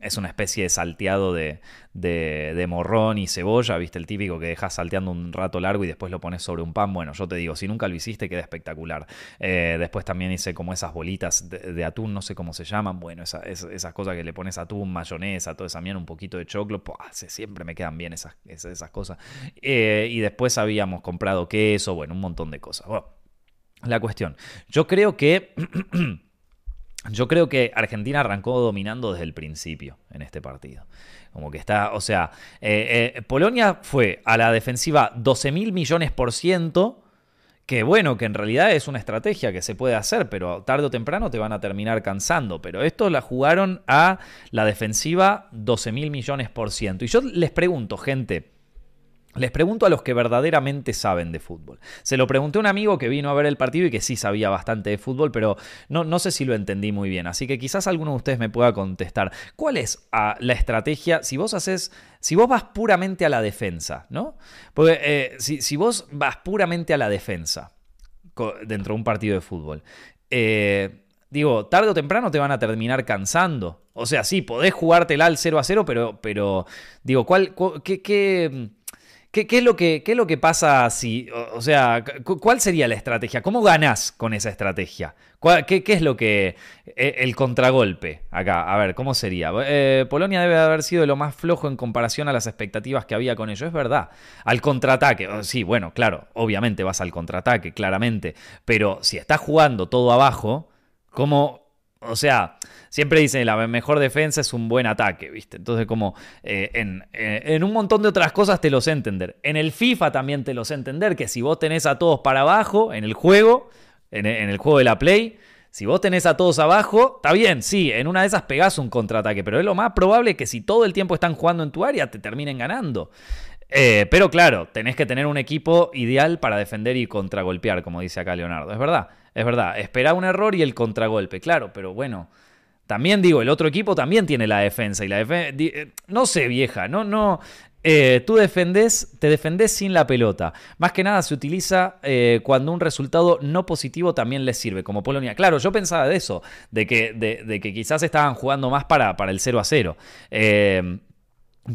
es una especie de salteado de, de, morrón y cebolla, ¿viste? El típico que dejas salteando un rato largo y después lo pones sobre un pan. Bueno, yo te digo, si nunca lo hiciste, queda espectacular. Eh, después también hice como esas bolitas de, atún, no sé cómo se llaman. Bueno, esas cosas que le pones atún, mayonesa, toda esa mierda, un poquito de choclo. siempre me quedan bien esas, esas, cosas. Eh, y después habíamos comprado queso, bueno, un montón de cosas. Bueno, la cuestión. Yo creo que. Yo creo que Argentina arrancó dominando desde el principio en este partido. Como que está, o sea, eh, eh, Polonia fue a la defensiva 12 mil millones por ciento, que bueno, que en realidad es una estrategia que se puede hacer, pero tarde o temprano te van a terminar cansando. Pero esto la jugaron a la defensiva 12 mil millones por ciento. Y yo les pregunto, gente, les pregunto a los que verdaderamente saben de fútbol. Se lo pregunté a un amigo que vino a ver el partido y que sí sabía bastante de fútbol, pero no, no sé si lo entendí muy bien. Así que quizás alguno de ustedes me pueda contestar. ¿Cuál es ah, la estrategia si vos haces, si vos vas puramente a la defensa, ¿no? Porque eh, si, vos vas puramente a la defensa dentro de un partido de fútbol, eh, digo, tarde o temprano te van a terminar cansando. O sea, sí, podés jugártela al 0 a 0, pero, pero digo, ¿cuál, qué, qué ¿Qué, es lo que, es lo que pasa si, o, sea, cuál sería la estrategia? ¿Cómo ganás con esa estrategia? Qué, es lo que, e, el contragolpe acá? A ver, ¿cómo sería? Eh, Polonia debe haber sido lo más flojo en comparación a las expectativas que había con ello, es verdad. Al contraataque, sí, bueno, claro, obviamente vas al contraataque, claramente, pero si estás jugando todo abajo, ¿cómo, o sea, siempre dicen la mejor defensa es un buen ataque, ¿viste? Entonces, como eh, eh, en, un montón de otras cosas te lo sé entender. En el FIFA también te lo sé entender, que si vos tenés a todos para abajo en el juego, en, el juego de la Play, si vos tenés a todos abajo, está bien, sí, en una de esas pegás un contraataque, pero es lo más probable que si todo el tiempo están jugando en tu área, te terminen ganando. Eh, pero claro, tenés que tener un equipo ideal para defender y contragolpear, como dice acá Leonardo. Es verdad. Es verdad, espera un error y el contragolpe, claro, pero bueno. También digo, el otro equipo también tiene la defensa y la defensa... Eh, no sé, vieja, no, no... Eh, tú defendés, te defendés sin la pelota. Más que nada se utiliza eh, cuando un resultado no positivo también les sirve, como Polonia. Claro, yo pensaba de eso, de que, de, que quizás estaban jugando más para, para el 0 a 0. Eh,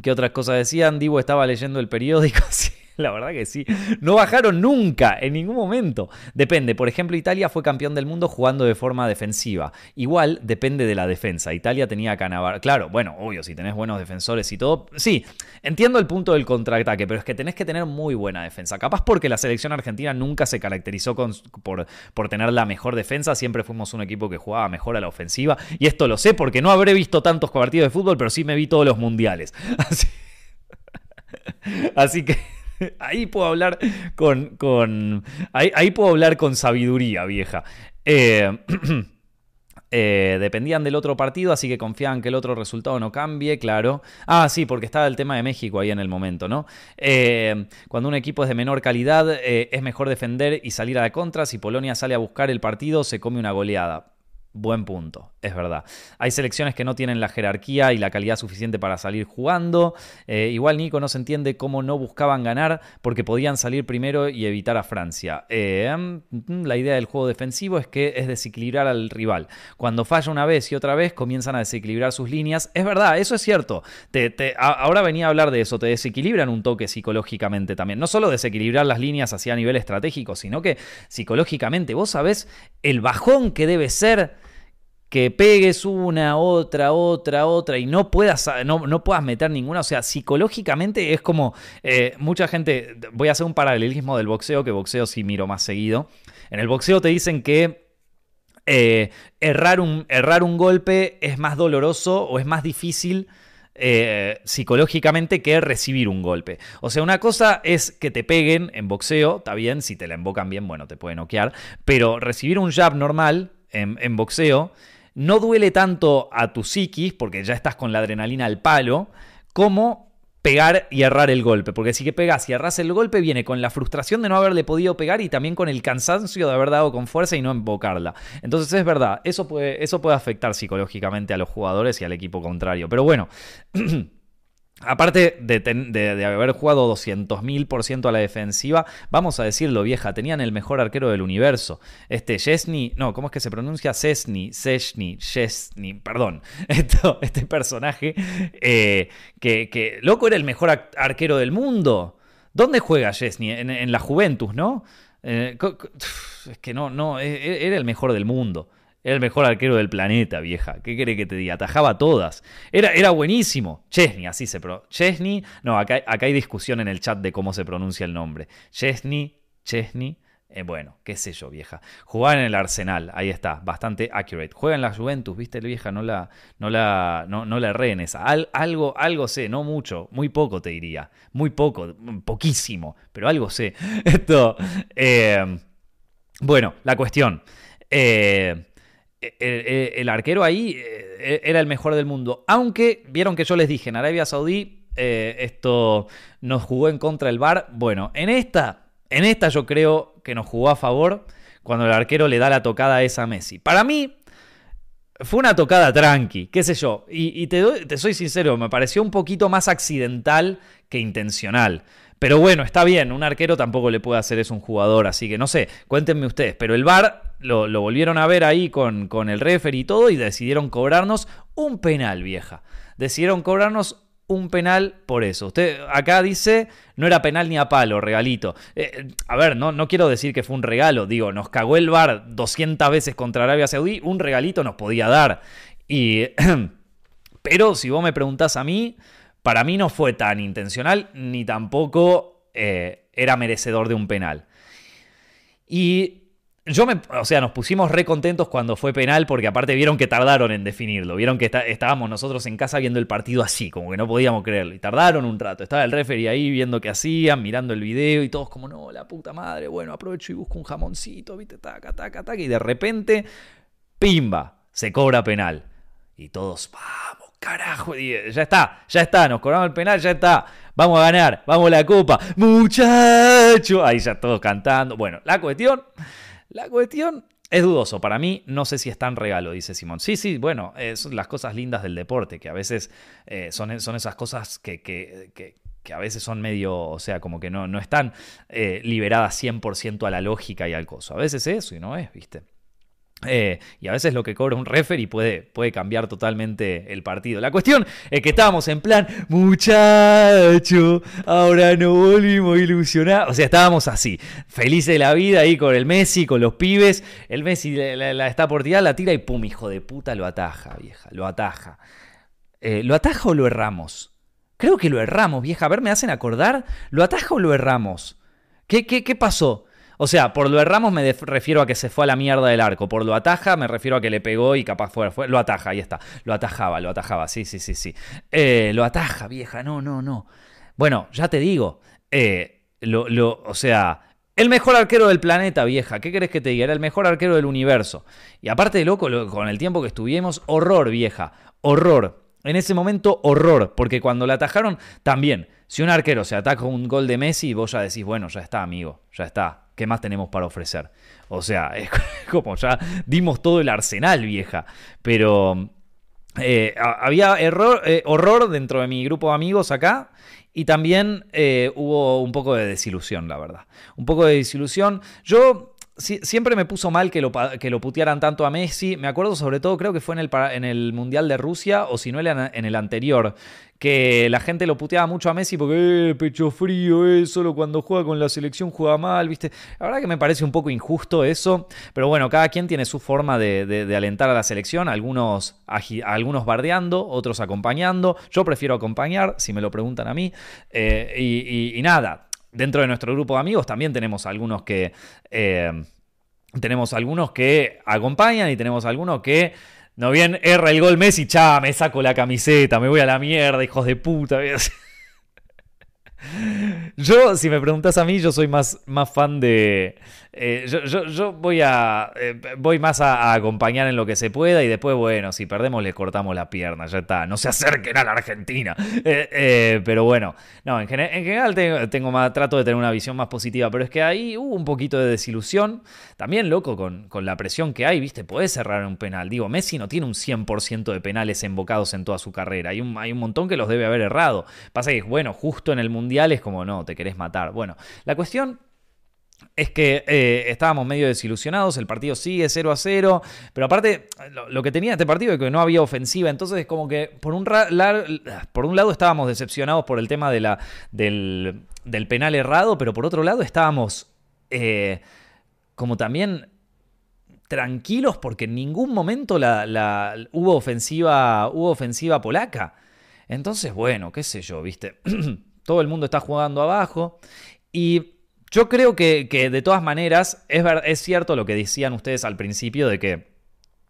¿Qué otras cosas decían? Divo estaba leyendo el periódico. Sí. La verdad que sí. No bajaron nunca, en ningún momento. Depende. Por ejemplo, Italia fue campeón del mundo jugando de forma defensiva. Igual depende de la defensa. Italia tenía Canavar. Claro, bueno, obvio, si tenés buenos defensores y todo. Sí, entiendo el punto del contraataque, pero es que tenés que tener muy buena defensa. Capaz porque la selección argentina nunca se caracterizó por, por tener la mejor defensa. Siempre fuimos un equipo que jugaba mejor a la ofensiva. Y esto lo sé porque no habré visto tantos partidos de fútbol, pero sí me vi todos los mundiales. Así, Así que ahí puedo hablar con. con ahí, puedo hablar con sabiduría, vieja. Eh, eh, dependían del otro partido, así que confiaban que el otro resultado no cambie, claro. Ah, sí, porque estaba el tema de México ahí en el momento, ¿no? Eh, cuando un equipo es de menor calidad, es mejor defender y salir a la contra. Si Polonia sale a buscar el partido, se come una goleada. Buen punto, es verdad. Hay selecciones que no tienen la jerarquía y la calidad suficiente para salir jugando. Eh, igual Nico no se entiende cómo no buscaban ganar porque podían salir primero y evitar a Francia. Eh, mm, la idea del juego defensivo es que es desequilibrar al rival. Cuando falla una vez y otra vez comienzan a desequilibrar sus líneas. Es verdad, eso es cierto. ahora venía a hablar de eso. Te desequilibran un toque psicológicamente también. No solo desequilibrar las líneas hacia nivel estratégico, sino que psicológicamente vos sabés el bajón que debe ser que pegues una, otra, otra, otra y no puedas, no, no puedas meter ninguna. O sea, psicológicamente es como eh, mucha gente, voy a hacer un paralelismo del boxeo, que boxeo sí miro más seguido. En el boxeo te dicen que eh, errar, un, errar un golpe es más doloroso o es más difícil. Eh, psicológicamente que recibir un golpe. O sea, una cosa es que te peguen en boxeo, está bien, si te la invocan bien, bueno, te pueden noquear, pero recibir un jab normal en, en boxeo no duele tanto a tu psiquis, porque ya estás con la adrenalina al palo, como pegar y errar el golpe. Porque si que pegas y erras el golpe, viene con la frustración de no haberle podido pegar y también con el cansancio de haber dado con fuerza y no invocarla. Entonces es verdad, eso puede, eso puede afectar psicológicamente a los jugadores y al equipo contrario. Pero bueno. Aparte de, haber jugado 200.000% a la defensiva, vamos a decirlo vieja, tenían el mejor arquero del universo. Este Chesney, no, ¿cómo es que se pronuncia? Cesny, Sesny, Chesney, perdón. Esto, este personaje eh, que, loco, era el mejor arquero del mundo. ¿Dónde juega Chesney? En, la Juventus, ¿no? Eh, es que no, no, e, e, era el mejor del mundo. Era el mejor arquero del planeta, vieja. ¿Qué quiere que te diga? Atajaba todas. Era, era buenísimo. Chesney, así se pronuncia. Chesney. No, acá, acá, hay discusión en el chat de cómo se pronuncia el nombre. Chesney, Chesney. Eh, bueno, qué sé yo, vieja. Jugaba en el Arsenal, ahí está, bastante accurate. Juega en la Juventus, viste, vieja, no la, no la, no, no la erré en esa. algo, algo sé, no mucho, muy poco te diría. Muy poco, poquísimo, pero algo sé. Esto, eh, bueno, la cuestión. Eh, eh, eh, el, arquero ahí eh, era el mejor del mundo. Aunque vieron que yo les dije, en Arabia Saudí esto nos jugó en contra el VAR. Bueno, en esta, en esta yo creo que nos jugó a favor cuando el arquero le da la tocada a esa Messi. Para mí fue una tocada tranqui, qué sé yo. Y, te, te soy sincero, me pareció un poquito más accidental que intencional. Pero bueno, está bien, un arquero tampoco le puede hacer eso a un jugador, así que no sé, cuéntenme ustedes. Pero el VAR lo, volvieron a ver ahí con, con el referee y todo y decidieron cobrarnos un penal, vieja. Decidieron cobrarnos un penal por eso. Usted acá dice, no era penal ni a palo, regalito. Eh, a ver, no, no quiero decir que fue un regalo, digo, nos cagó el VAR 200 veces contra Arabia Saudí, un regalito nos podía dar. Y, pero si vos me preguntás a mí, para mí no fue tan intencional ni tampoco eh, era merecedor de un penal. Y yo me, o sea, nos pusimos re contentos cuando fue penal porque aparte vieron que tardaron en definirlo, vieron que estábamos nosotros en casa viendo el partido así, como que no podíamos creerlo, y tardaron un rato, estaba el referee ahí viendo qué hacían, mirando el video y todos como, no, la puta madre, bueno, aprovecho y busco un jamoncito, viste, taca, taca, taca, y de repente, pimba, se cobra penal. Y todos, vamos carajo, ya está, ya está, nos cobramos el penal, ya está, vamos a ganar, vamos a la copa, muchacho, ahí ya todos cantando. Bueno, la cuestión, la cuestión es dudoso, para mí no sé si es tan regalo, dice Simón. Sí, sí, bueno, son las cosas lindas del deporte, que a veces eh, son, son, esas cosas que, que, que a veces son medio, o sea, como que no, no están eh, liberadas 100% a la lógica y al coso. A veces eso y no es, ¿viste? Eh, y a veces lo que cobra un referee puede, puede cambiar totalmente el partido. La cuestión es que estábamos en plan, muchacho, ahora no volvimos ilusionados. O sea, estábamos así, felices de la vida ahí con el Messi, con los pibes. El Messi la, está por tirar, la tira y pum, hijo de puta, lo ataja, vieja, lo ataja. Eh, ¿Lo ataja o lo erramos? Creo que lo erramos, vieja. A ver, me hacen acordar. ¿Lo ataja o lo erramos? ¿Qué, qué, qué pasó? O sea, por lo erramos me refiero a que se fue a la mierda del arco. Por lo ataja me refiero a que le pegó y capaz fue, lo ataja, ahí está. Lo atajaba, lo atajaba, sí, sí, sí, sí. Eh, lo ataja, vieja, no, no, no. Bueno, ya te digo, eh, lo, o sea, el mejor arquero del planeta, vieja. ¿Qué querés que te diga? Era el mejor arquero del universo. Y aparte de loco, con el tiempo que estuvimos, horror, vieja. Horror. En ese momento, horror. Porque cuando la atajaron, también. Si un arquero se ataca un gol de Messi, vos ya decís, bueno, ya está, amigo. Ya está. ¿qué más tenemos para ofrecer? O sea, es como ya dimos todo el arsenal, vieja. Pero eh, había error, eh, horror dentro de mi grupo de amigos acá. Y también eh, hubo un poco de desilusión, la verdad. Un poco de desilusión. Yo siempre me puso mal que lo, que lo putearan tanto a Messi. Me acuerdo sobre todo, creo que fue en el, en el Mundial de Rusia, o si no en el anterior, que la gente lo puteaba mucho a Messi porque, eh, pecho frío, eh, solo cuando juega con la selección juega mal, ¿viste? La verdad que me parece un poco injusto eso, pero bueno, cada quien tiene su forma de, alentar a la selección, algunos, algunos bardeando, otros acompañando. Yo prefiero acompañar, si me lo preguntan a mí. Eh, y nada, Dentro de nuestro grupo de amigos también tenemos algunos que. Eh, tenemos algunos que acompañan y tenemos algunos que. No bien erra el gol Messi, cha, me saco la camiseta, me voy a la mierda, hijos de puta. Yo, si me preguntas a mí, yo soy más, más fan de. Eh, yo, voy a. Eh, voy más a, acompañar en lo que se pueda y después, bueno, si perdemos, les cortamos la pierna, ya está. No se acerquen a la Argentina. Eh, pero bueno, no, en, general tengo, trato de tener una visión más positiva, pero es que ahí hubo un poquito de desilusión. También, loco, con, con la presión que hay, ¿viste? Podés cerrar un penal. Digo, Messi no tiene un 100% de penales embocados en toda su carrera. Hay un, hay un montón que los debe haber errado. Pasa que, bueno, justo en el Mundial es como, no, te querés matar. Bueno, la cuestión es que eh, estábamos medio desilusionados, el partido sigue 0 a 0, pero aparte lo, que tenía este partido es que no había ofensiva, entonces es como que por un, por un lado estábamos decepcionados por el tema de la, del, penal errado, pero por otro lado estábamos eh, como también tranquilos porque en ningún momento la, hubo, ofensiva, hubo ofensiva polaca. Entonces, bueno, qué sé yo, viste. todo el mundo está jugando abajo. Y yo creo que, de todas maneras es, cierto lo que decían ustedes al principio de que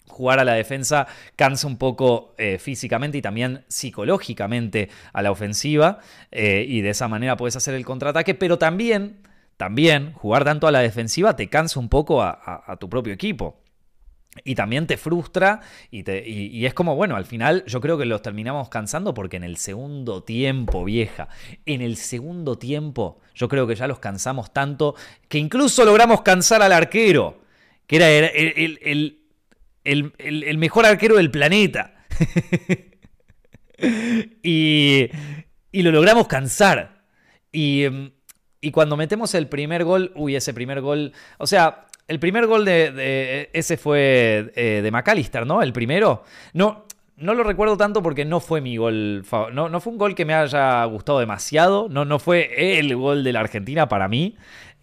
jugar a la defensa cansa un poco eh, físicamente y también psicológicamente a la ofensiva eh, y de esa manera puedes hacer el contraataque, pero también, también jugar tanto a la defensiva te cansa un poco a tu propio equipo. Y también te frustra y, te, y, es como, bueno, al final yo creo que los terminamos cansando porque en el segundo tiempo, vieja, en el segundo tiempo yo creo que ya los cansamos tanto que incluso logramos cansar al arquero, que era el, el mejor arquero del planeta. y, y, lo logramos cansar. Y, y cuando metemos el primer gol, uy, ese primer gol, o sea, el primer gol de, ese fue eh, de McAllister, ¿no? El primero. No, no lo recuerdo tanto porque no fue mi gol. No, no fue un gol que me haya gustado demasiado. No, no fue el gol de la Argentina para mí.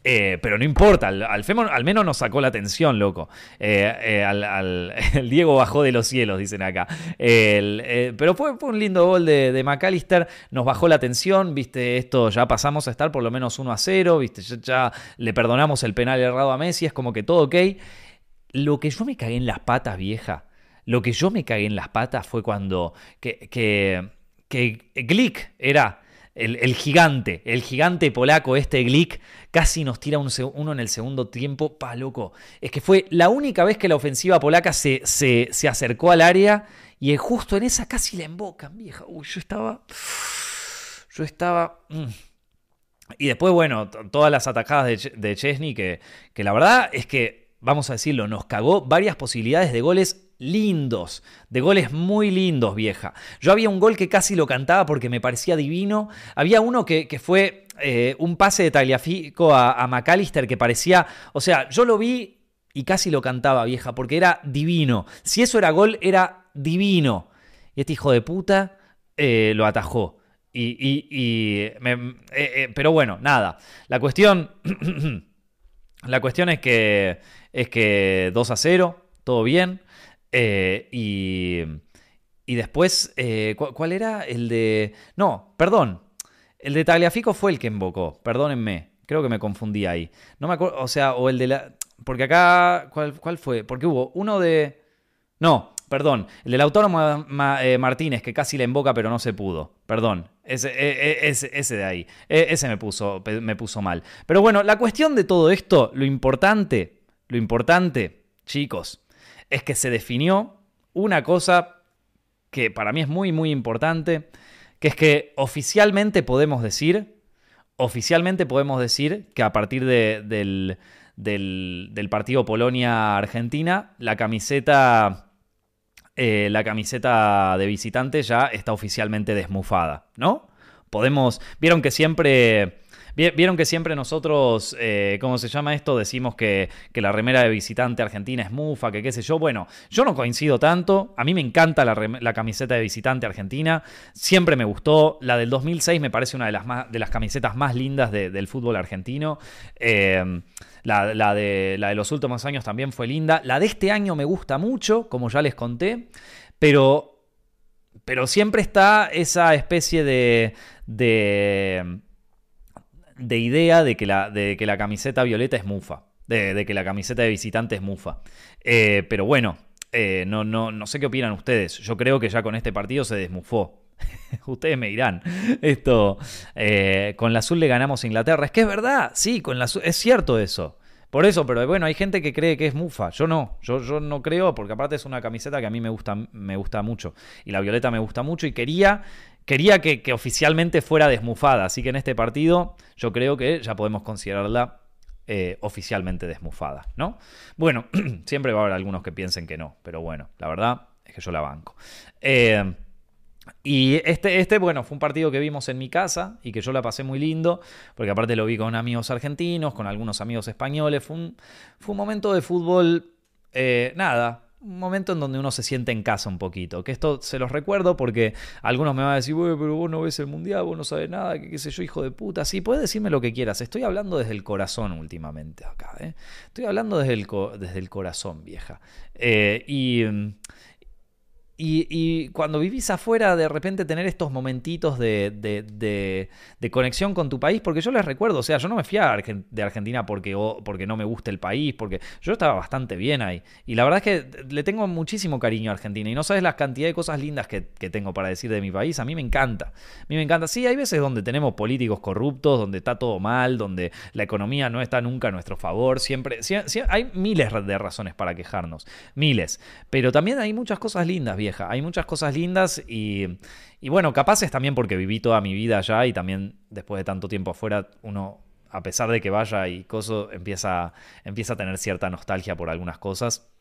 Eh, pero no importa, al, al, menos nos sacó la atención, loco. Eh, eh, el Diego bajó de los cielos, dicen acá. pero fue, un lindo gol de, McAllister, nos bajó la atención, viste, esto ya pasamos a estar por lo menos 1 a 0, viste, ya, le perdonamos el penal errado a Messi, es como que todo ok. Lo que yo me cagué en las patas, vieja, lo que yo me cagué en las patas fue cuando que, que, que Glick era el, gigante, el gigante polaco, este Glick, casi nos tira uno en el segundo tiempo. Pa, loco. Es que fue la única vez que la ofensiva polaca se, se, acercó al área y justo en esa casi la embocan, vieja. Uy, yo estaba. Yo estaba. Mm. Y después, bueno, todas las atacadas de, de Chesney, que, que la verdad es que vamos a decirlo, nos cagó varias posibilidades de goles lindos, de goles muy lindos, vieja. Yo había un gol que casi lo cantaba porque me parecía divino. Había uno que, fue eh, un pase de Tagliafico a, a McAllister que parecía, o sea, yo lo vi y casi lo cantaba, vieja, porque era divino. Si eso era gol, era divino. Y este hijo de puta eh, lo atajó. Y, eh, pero bueno, nada. La cuestión, la cuestión es que es que 2 a 0, todo bien. Eh, y, y después, eh, ¿cuál era? El de... No, perdón. El de Tagliafico fue el que invocó, perdónenme. Creo que me confundí ahí. No me acuerdo, o sea, o el de la... Porque acá, ¿cuál, cuál fue? Porque hubo uno de... No, perdón, el del autónomo eh, Martínez, que casi le invoca pero no se pudo. Perdón, ese, ese, ese de ahí. E, ese me puso, me puso mal. Pero bueno, la cuestión de todo esto, lo importante, lo importante, chicos, es que se definió una cosa que para mí es muy, muy importante, que es que oficialmente podemos decir, oficialmente podemos decir que a partir del, del, partido Polonia-Argentina, la camiseta... Eh, la camiseta de visitante ya está oficialmente desmufada, ¿no? Podemos. Vieron que siempre Vieron que siempre nosotros, eh, ¿cómo se llama esto? Decimos que, la remera de visitante argentina es mufa, que qué sé yo. Bueno, yo no coincido tanto. A mí me encanta la, camiseta de visitante argentina. Siempre me gustó. La del 2006 me parece una de las, de las camisetas más lindas del fútbol argentino. Eh, la, de, la de los últimos años también fue linda. La de este año me gusta mucho, como ya les conté. Pero, pero siempre está esa especie de, de de idea de que la, de que la camiseta violeta es mufa, de, que la camiseta de visitante es mufa. Eh, pero bueno, eh, no, no, no sé qué opinan ustedes. Yo creo que ya con este partido se desmufó. Ustedes me dirán, esto, eh, con la azul le ganamos a Inglaterra. Es que es verdad, sí, con la azul, es cierto eso. Por eso, pero bueno, hay gente que cree que es mufa. Yo no, yo, yo no creo, porque aparte es una camiseta que a mí me gusta, me gusta mucho. Y la violeta me gusta mucho y quería quería que, oficialmente fuera desmufada. Así que en este partido yo creo que ya podemos considerarla eh, oficialmente desmufada, ¿no? Bueno, siempre va a haber algunos que piensen que no, pero bueno, la verdad es que yo la banco. Eh, y este, este, bueno, fue un partido que vimos en mi casa y que yo la pasé muy lindo, porque aparte lo vi con amigos argentinos, con algunos amigos españoles. Fue un, momento de fútbol, eh, nada, un momento en donde uno se siente en casa un poquito. Que esto se los recuerdo porque algunos me van a decir, pero vos no ves el mundial, vos no sabes nada, que qué sé yo, hijo de puta. Sí, puedes decirme lo que quieras. Estoy hablando desde el corazón últimamente acá. ¿eh? Estoy hablando desde el, desde el corazón, vieja. Eh, y. Y, cuando vivís afuera, de repente tener estos momentitos de, conexión con tu país, porque yo les recuerdo, o sea, yo no me fui de Argentina porque, porque no me gusta el país, porque yo estaba bastante bien ahí. Y la verdad es que le tengo muchísimo cariño a Argentina. Y no sabes la cantidad de cosas lindas que, tengo para decir de mi país. A mí me encanta. A mí me encanta. Sí, hay veces donde tenemos políticos corruptos, donde está todo mal, donde la economía no está nunca a nuestro favor. Siempre, hay miles de razones para quejarnos. Miles. Pero también hay muchas cosas lindas, hay muchas cosas lindas y, bueno, capaces también porque viví toda mi vida allá y también después de tanto tiempo afuera, uno, a pesar de que vaya y coso, empieza, empieza a tener cierta nostalgia por algunas cosas.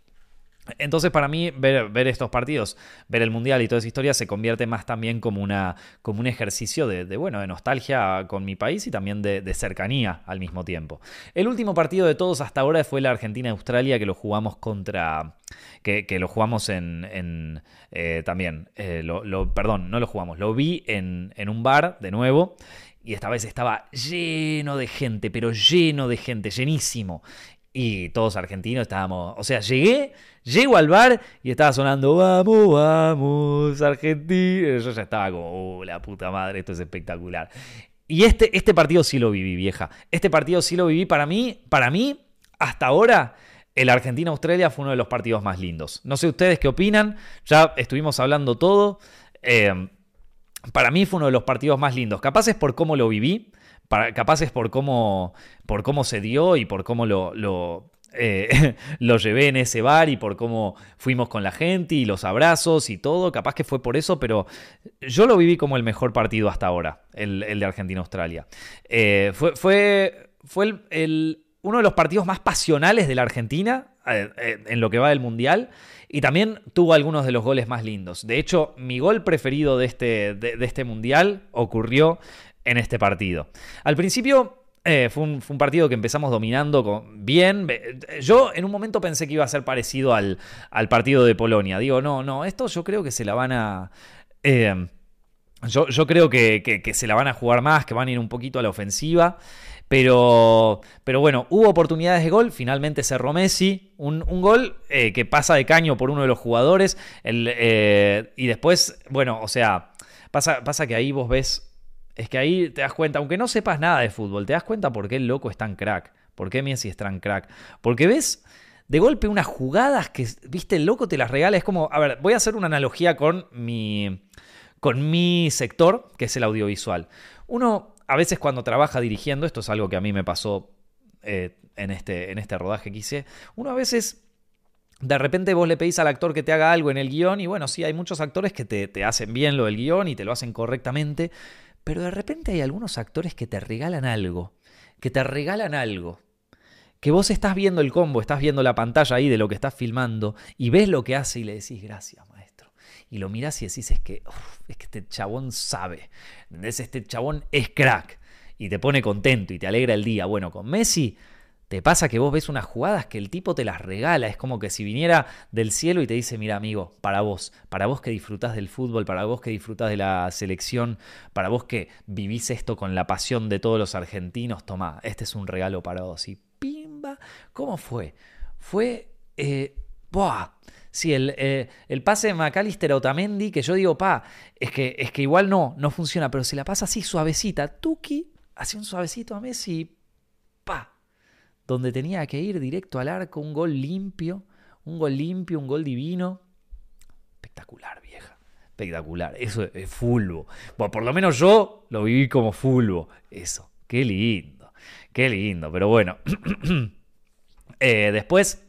Entonces para mí ver, estos partidos, ver el Mundial y toda esa historia se convierte más también como, una, como un ejercicio de, bueno, de nostalgia con mi país y también de, cercanía al mismo tiempo. El último partido de todos hasta ahora fue la Argentina-Australia que lo jugamos contra... que, lo jugamos en... Eh, también, eh, lo, perdón, no lo jugamos, lo vi en, en un bar de nuevo y esta vez estaba lleno de gente, pero lleno de gente, llenísimo. Y todos argentinos estábamos, o sea, llegué, llego al bar y estaba sonando, vamos, vamos, Argentina. Yo ya estaba como, oh, la puta madre, esto es espectacular. Y este, este partido sí lo viví, vieja. Este partido sí lo viví para mí, para mí, hasta ahora, el Argentina-Australia fue uno de los partidos más lindos. No sé ustedes qué opinan, ya estuvimos hablando todo. Eh, para mí fue uno de los partidos más lindos. Capaz es por cómo lo viví, capaz es por cómo, por cómo se dio y por cómo lo, eh, lo, llevé en ese bar y por cómo fuimos con la gente y los abrazos y todo. Capaz que fue por eso, pero yo lo viví como el mejor partido hasta ahora, el, de Argentina-Australia. Eh, fue fue, fue el, uno de los partidos más pasionales de la Argentina en lo que va del Mundial. Y también tuvo algunos de los goles más lindos. De hecho, mi gol preferido de este, de este Mundial ocurrió en este partido. Al principio eh, fue, un, partido que empezamos dominando bien. Yo en un momento pensé que iba a ser parecido al, partido de Polonia. Digo, no, no, esto yo creo que se la van a... Eh, yo, creo que, se la van a jugar más, que van a ir un poquito a la ofensiva. Pero, pero bueno, hubo oportunidades de gol. Finalmente cerró Messi. Un, gol eh, que pasa de caño por uno de los jugadores. y después, bueno, o sea, pasa, pasa que ahí vos ves es que ahí te das cuenta, aunque no sepas nada de fútbol, te das cuenta por qué el loco es tan crack, por qué Messi es tan crack. Porque ves de golpe unas jugadas que, viste, el loco te las regala. Es como, a ver, voy a hacer una analogía con mi, con mi sector, que es el audiovisual. Uno, a veces cuando trabaja dirigiendo, esto es algo que a mí me pasó eh, en, este, en este rodaje que hice, uno a veces de repente vos le pedís al actor que te haga algo en el guion y bueno, sí, hay muchos actores que te, te, hacen bien lo del guion y te lo hacen correctamente, pero de repente hay algunos actores que te regalan algo, que te regalan algo. Que vos estás viendo el combo, estás viendo la pantalla ahí de lo que estás filmando y ves lo que hace y le decís gracias, maestro. Y lo mirás y decís es que, es que este chabón sabe. Este chabón es crack. Y te pone contento y te alegra el día. Bueno, con Messi te pasa que vos ves unas jugadas que el tipo te las regala. Es como que si viniera del cielo y te dice, mira amigo, para vos, para vos que disfrutás del fútbol, para vos que disfrutás de la selección, para vos que vivís esto con la pasión de todos los argentinos, toma, este es un regalo para vos. Y pimba, ¿cómo fue? Fue... Eh, ¡Buah! Sí, el, eh, el, pase de McAllister a Otamendi, que yo digo, pa, es que, es que igual no, no funciona, pero si la pasa así suavecita, Tuki, hace un suavecito a Messi, donde tenía que ir directo al arco, un gol limpio, un gol limpio, un gol divino. Espectacular, vieja. Espectacular. Eso es fulbo. Bueno, por lo menos yo lo viví como fulbo. Eso. Qué lindo. Qué lindo. Pero bueno. Eh, después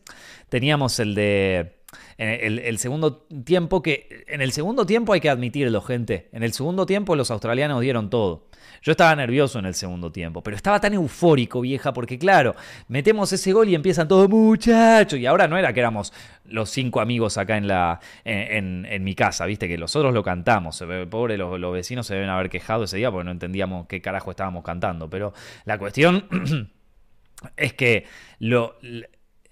teníamos el de el, segundo tiempo, que en el segundo tiempo hay que admitirlo, gente. En el segundo tiempo los australianos dieron todo. Yo estaba nervioso en el segundo tiempo, pero estaba tan eufórico, vieja, porque claro, metemos ese gol y empiezan todos muchachos. Y ahora no era que éramos los cinco amigos acá en, la, en, mi casa, viste, que nosotros lo cantamos. Pobre, los, los vecinos se deben haber quejado ese día porque no entendíamos qué carajo estábamos cantando. Pero la cuestión es que lo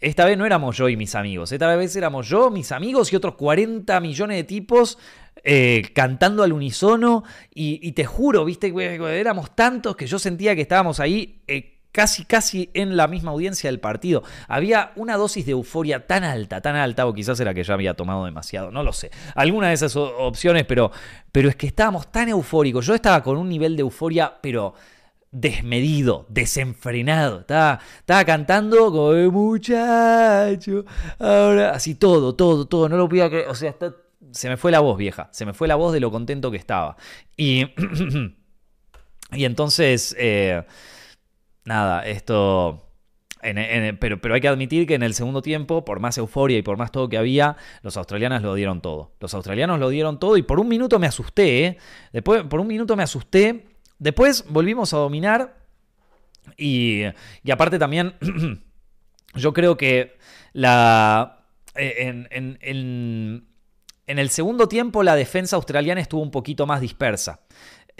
esta vez no éramos yo y mis amigos, esta vez éramos yo, mis amigos y otros 40 millones de tipos eh, cantando al unísono y, te juro, viste, éramos tantos que yo sentía que estábamos ahí eh, casi, casi en la misma audiencia del partido. Había una dosis de euforia tan alta, tan alta, o quizás era que ya había tomado demasiado, no lo sé. Alguna de esas opciones, pero, pero es que estábamos tan eufóricos. Yo estaba con un nivel de euforia, pero desmedido, desenfrenado. Estaba, estaba cantando como muchacho. Ahora, así todo, todo, todo. No lo podía creer. O sea, se me fue la voz, vieja. Se me fue la voz de lo contento que estaba. Y, y entonces, eh, nada, esto. pero, pero hay que admitir que en el segundo tiempo, por más euforia y por más todo que había, los australianos lo dieron todo. Los australianos lo dieron todo y por un minuto me asusté. ¿eh? Después, por un minuto me asusté Después volvimos a dominar y, aparte también yo creo que la, eh, en, en, el segundo tiempo la defensa australiana estuvo un poquito más dispersa.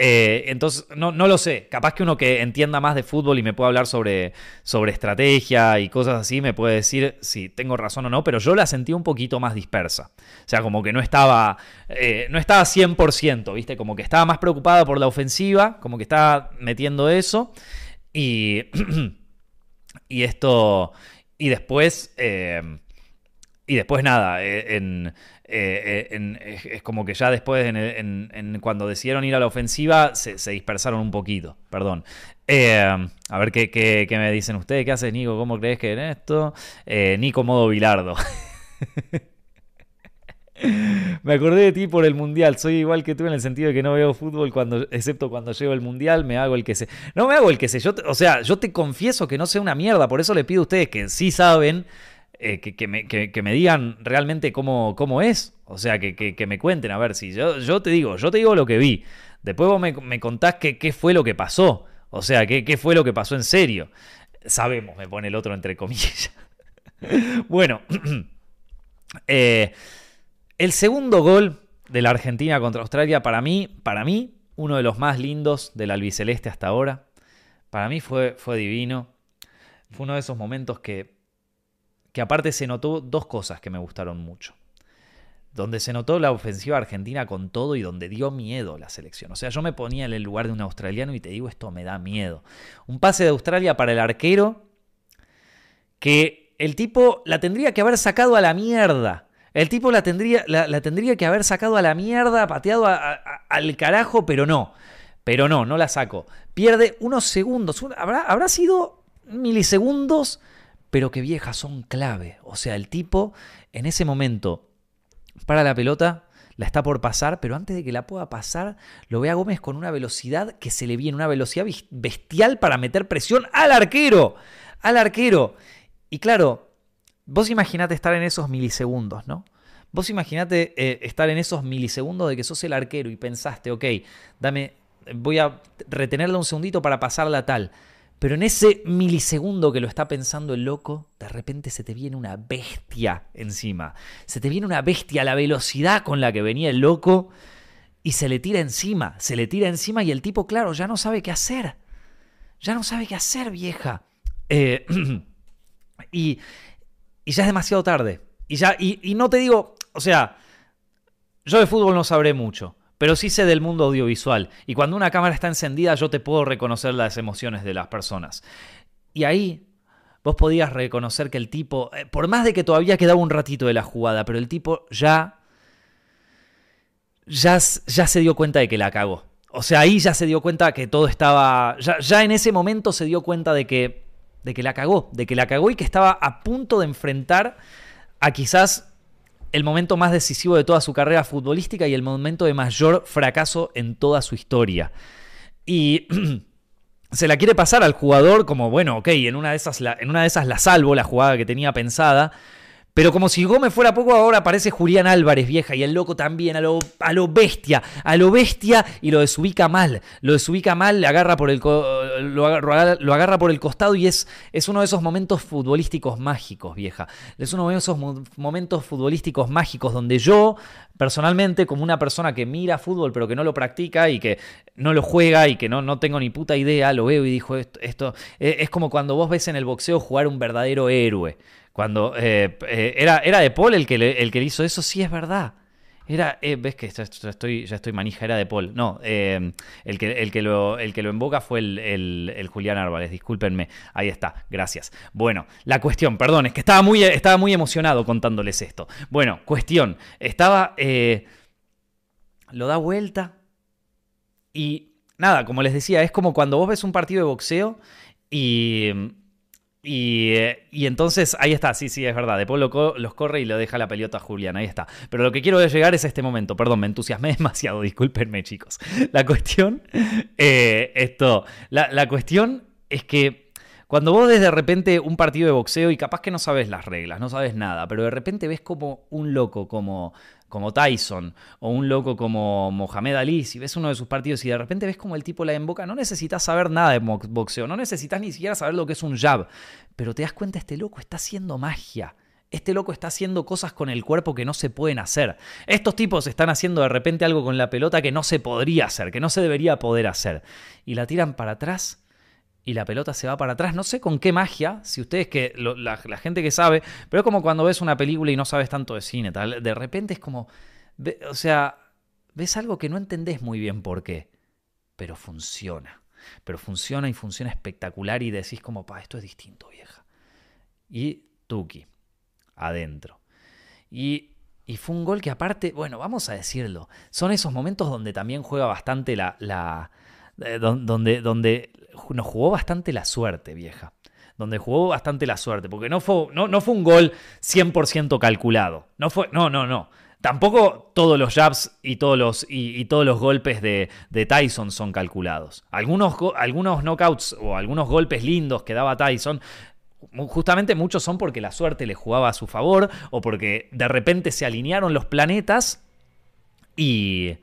Eh, entonces, no, lo sé. Capaz que uno que entienda más de fútbol y me pueda hablar sobre, sobre estrategia y cosas así, me puede decir si tengo razón o no, pero yo la sentí un poquito más dispersa. O sea, como que no estaba, eh, no estaba 100%, ¿viste? Como que estaba más preocupada por la ofensiva, como que estaba metiendo eso. Y, y esto, y después... Eh, y después nada, en, eh, eh, es como que ya después, cuando decidieron ir a la ofensiva, se, dispersaron un poquito, perdón. Eh, a ver ¿qué, me dicen ustedes, qué haces Nico, cómo crees que en esto. Nico modo Bilardo. Me acordé de ti por el mundial. Soy igual que tú en el sentido de que no veo fútbol cuando, excepto cuando llego el mundial. Me hago el que sé. No me hago el que sé. Yo, o sea, yo te confieso que no sé una mierda. Por eso le pido a ustedes que sí saben eh, que, me, digan realmente cómo, cómo es. O sea, que, me cuenten, a ver si yo, yo te digo, yo te digo lo que vi. Después vos me, contás qué fue lo que pasó. O sea, qué, fue lo que pasó en serio. Sabemos, me pone el otro entre comillas. bueno, eh, el segundo gol de la Argentina contra Australia, para mí, para mí, uno de los más lindos del albiceleste hasta ahora. Para mí fue, fue divino. Fue uno de esos momentos que, que aparte se notó dos cosas que me gustaron mucho donde se notó la ofensiva argentina con todo y donde dio miedo la selección. O sea, yo me ponía en el lugar de un australiano y te digo, esto me da miedo. Un pase de Australia para el arquero que el tipo la tendría que haber sacado a la mierda. El tipo la tendría, la, tendría que haber sacado a la mierda, pateado al carajo, pero no. Pero no, no la saco. Pierde unos segundos. Habrá, habrá sido milisegundos, pero que viejas son clave. O sea, el tipo en ese momento para la pelota, la está por pasar, pero antes de que la pueda pasar, lo ve a Gómez con una velocidad que se le viene, una velocidad bestial para meter presión al arquero, al arquero. Y claro, vos imaginate estar en esos milisegundos, ¿no? Vos imaginate eh, estar en esos milisegundos de que sos el arquero y pensaste, ok, dame, voy a retenerla un segundito para pasarla tal. Pero en ese milisegundo que lo está pensando el loco, de repente se te viene una bestia encima. Se te viene una bestia a la velocidad con la que venía el loco y se le tira encima. Se le tira encima y el tipo, claro, ya no sabe qué hacer. Ya no sabe qué hacer, vieja. Eh, y, y, ya es demasiado tarde. Y, ya, y no te digo, o sea, yo de fútbol no sabré mucho pero sí sé del mundo audiovisual. Y cuando una cámara está encendida, yo te puedo reconocer las emociones de las personas. Y ahí vos podías reconocer que el tipo, eh, por más de que todavía quedaba un ratito de la jugada, pero el tipo ya, ya, ya se dio cuenta de que la cagó. O sea, ahí ya se dio cuenta que todo estaba, ya, ya en ese momento se dio cuenta de que, de que la cagó, de que la cagó y que estaba a punto de enfrentar a quizás el momento más decisivo de toda su carrera futbolística y el momento de mayor fracaso en toda su historia. Y se la quiere pasar al jugador como, bueno, ok, en una de esas la, en una de esas la salvo, la jugada que tenía pensada, pero como si Gómez fuera poco, ahora aparece Julián Álvarez, vieja, y el loco también, a lo, a lo bestia, a lo bestia, y lo desubica mal. Lo desubica mal, le agarra por el, lo, agarra, por el costado y es, es uno de esos momentos futbolísticos mágicos, vieja. Es uno de esos momentos futbolísticos mágicos donde yo, personalmente, como una persona que mira fútbol pero que no lo practica y que no lo juega y que no, no tengo ni puta idea, lo veo y dijo esto, esto es como cuando vos ves en el boxeo jugar un verdadero héroe. Cuando eh, eh, era, era de Paul el que, le, el que hizo eso, sí es verdad. Era, eh, ves que ya estoy, ya estoy manija, era de Paul. No, el, que, el, que lo, el que lo invoca fue el, Julián Álvarez, discúlpenme. Ahí está, gracias. Bueno, la cuestión, perdón, es que estaba muy, estaba muy emocionado contándoles esto. Bueno, cuestión, estaba... lo da vuelta y nada, como les decía, es como cuando vos ves un partido de boxeo y eh, y, entonces ahí está, sí, sí, es verdad. Después los corre y le deja la pelota a Julián, ahí está. Pero lo que quiero llegar es este momento. Perdón, me entusiasmé demasiado, discúlpenme, chicos. La cuestión, eh, esto, la, cuestión es que cuando vos ves de repente un partido de boxeo y capaz que no sabes las reglas, no sabes nada, pero de repente ves como un loco, como como Tyson o un loco como Mohamed Ali, si ves uno de sus partidos y de repente ves como el tipo la emboca, no necesitas saber nada de boxeo, no necesitas ni siquiera saber lo que es un jab, pero te das cuenta, este loco está haciendo magia. Este loco está haciendo cosas con el cuerpo que no se pueden hacer. Estos tipos están haciendo de repente algo con la pelota que no se podría hacer, que no se debería poder hacer. Y la tiran para atrás y la pelota se va para atrás. No sé con qué magia, si ustedes que, la, gente que sabe, pero es como cuando ves una película y no sabes tanto de cine, tal, de repente es como, o sea, ves algo que no entendés muy bien por qué, pero funciona. Pero funciona y funciona espectacular y decís como, pa, esto es distinto, vieja. Y Tuki, adentro. Y, y fue un gol que aparte, bueno, vamos a decirlo, son esos momentos donde también juega bastante la, la eh, donde, donde nos jugó bastante la suerte, vieja. Donde jugó bastante la suerte, porque no fue, no, no fue un gol 100% calculado. No, fue, no, no, no. Tampoco todos los jabs y todos los, y, todos los golpes de, Tyson son calculados. Algunos, algunos knockouts o algunos golpes lindos que daba Tyson justamente muchos son porque la suerte le jugaba a su favor o porque de repente se alinearon los planetas y,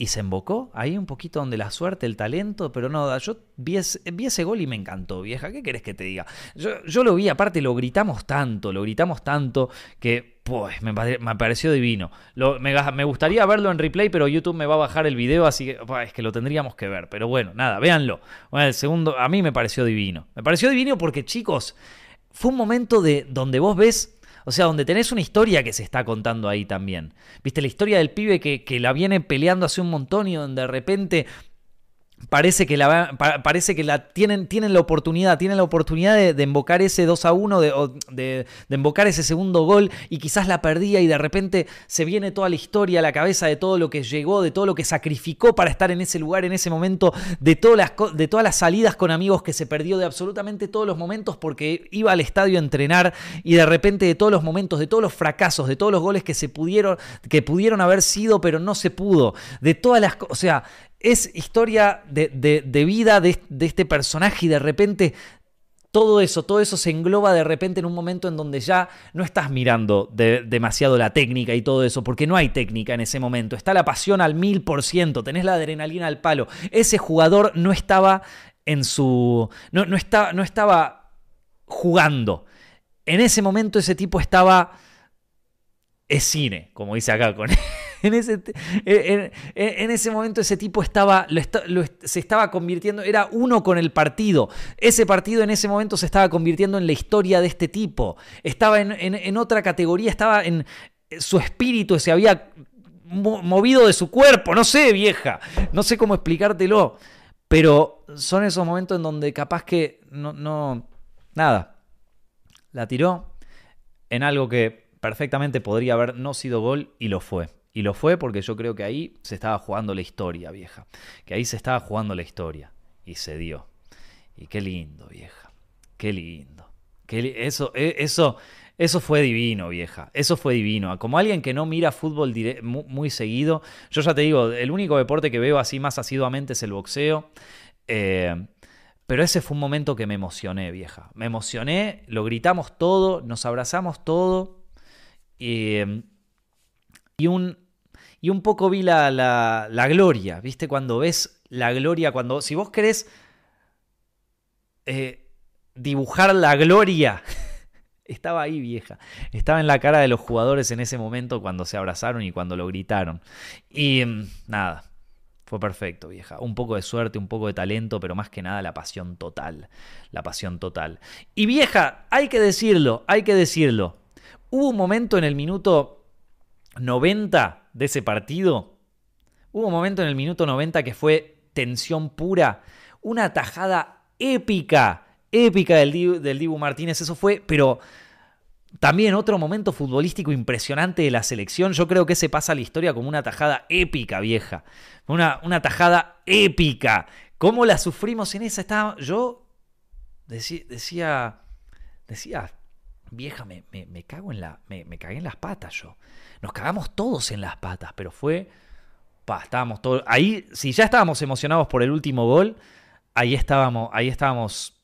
y se embocó ahí un poquito donde la suerte, el talento, pero no, yo vi ese, gol y me encantó, vieja, ¿qué querés que te diga? Yo, lo vi, aparte lo gritamos tanto, lo gritamos tanto que pues me, pareció divino. me, gustaría verlo en replay, pero YouTube me va a bajar el video, así que es que lo tendríamos que ver. Pero bueno, nada, véanlo. Bueno, el segundo, a mí me pareció divino. Me pareció divino porque, chicos, fue un momento de donde vos ves o sea, donde tenés una historia que se está contando ahí también. Viste, la historia del pibe que, que la viene peleando hace un montón y donde de repente Parece que, la, parece que la tienen, tienen la oportunidad, tienen la oportunidad de, de embocar ese 2 a 1, de, de, de, embocar ese segundo gol y quizás la perdía y de repente se viene toda la historia a la cabeza de todo lo que llegó, de todo lo que sacrificó para estar en ese lugar, en ese momento, de todas las, de todas las salidas con amigos que se perdió, de absolutamente todos los momentos porque iba al estadio a entrenar y de repente de todos los momentos, de todos los fracasos, de todos los goles que se pudieron, que pudieron haber sido pero no se pudo, de todas las, o sea, es historia de, vida de, este personaje y de repente todo eso, todo eso se engloba de repente en un momento en donde ya no estás mirando demasiado la técnica y todo eso, porque no hay técnica en ese momento. Está la pasión al mil por ciento, tenés la adrenalina al palo. Ese jugador no estaba en su. No, no, no estaba jugando. En ese momento ese tipo estaba. Es cine, como dice acá con. en, ese, en, ese momento ese tipo estaba, se estaba convirtiendo, era uno con el partido. Ese partido en ese momento se estaba convirtiendo en la historia de este tipo. Estaba en, otra categoría, estaba en su espíritu, se había movido de su cuerpo, no sé, vieja, no sé cómo explicártelo, pero son esos momentos en donde capaz que no, no nada, la tiró en algo que perfectamente podría haber no sido gol y lo fue. Y lo fue porque yo creo que ahí se estaba jugando la historia, vieja. Que ahí se estaba jugando la historia. Y se dio. Y qué lindo, vieja. Qué lindo. eso, e, eso, eso fue divino, vieja. Eso fue divino. Como alguien que no mira fútbol muy, seguido, yo ya te digo, el único deporte que veo así más asiduamente es el boxeo. Eh, pero ese fue un momento que me emocioné, vieja. Me emocioné, lo gritamos todo, nos abrazamos todo. Y y un, y un poco vi la, la, gloria, ¿viste? Cuando ves la gloria, cuando, si vos querés eh, dibujar la gloria, estaba ahí vieja, estaba en la cara de los jugadores en ese momento cuando se abrazaron y cuando lo gritaron. Y mm, nada, fue perfecto, vieja. Un poco de suerte, un poco de talento, pero más que nada la pasión total. La pasión total. Y vieja, hay que decirlo, hay que decirlo. Hubo un momento en el minuto 90 de ese partido, hubo un momento en el minuto 90 que fue tensión pura, una tajada épica, épica del Dibu, del Dibu Martínez, eso fue, pero también otro momento futbolístico impresionante de la selección, yo creo que se pasa a la historia como una tajada épica, vieja, una, una tajada épica, ¿cómo la sufrimos en esa? Estaba, yo decía, decía, decía vieja, me, me, cago en la, me, cagué en las patas yo. Nos cagamos todos en las patas, pero fue. Pa, estábamos todos. Ahí, si ya estábamos emocionados por el último gol, ahí estábamos, ahí estábamos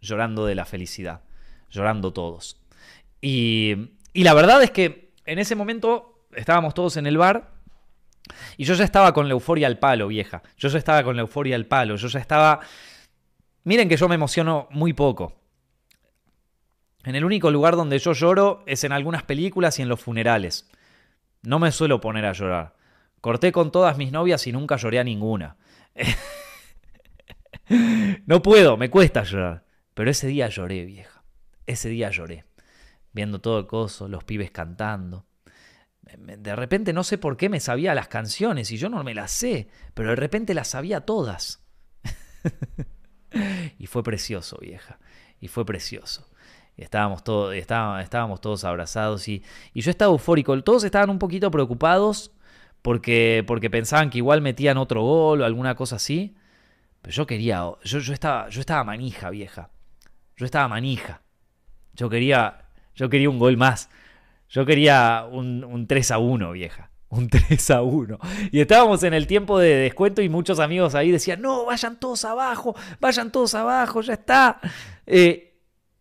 llorando de la felicidad. Llorando todos. Y, y la verdad es que en ese momento estábamos todos en el bar. Y yo ya estaba con la euforia al palo, vieja. Yo ya estaba con la euforia al palo. Yo ya estaba. Miren que yo me emociono muy poco. En el único lugar donde yo lloro es en algunas películas y en los funerales. No me suelo poner a llorar. Corté con todas mis novias y nunca lloré a ninguna. no puedo, me cuesta llorar. Pero ese día lloré, vieja. Ese día lloré. Viendo todo el coso, los pibes cantando. De repente no sé por qué me sabía las canciones y yo no me las sé, pero de repente las sabía todas. y fue precioso, vieja. Y fue precioso estábamos, todos, estábamos todos abrazados y, yo estaba eufórico. Todos estaban un poquito preocupados porque, porque pensaban que igual metían otro gol o alguna cosa así. Pero yo quería, yo, yo, estaba, yo estaba manija, vieja. Yo estaba manija. Yo quería, yo quería un gol más. Yo quería un, un 3 a 1, vieja. Un 3 a 1. Y estábamos en el tiempo de descuento y muchos amigos ahí decían, no, vayan todos abajo, vayan todos abajo, ya está. Eh,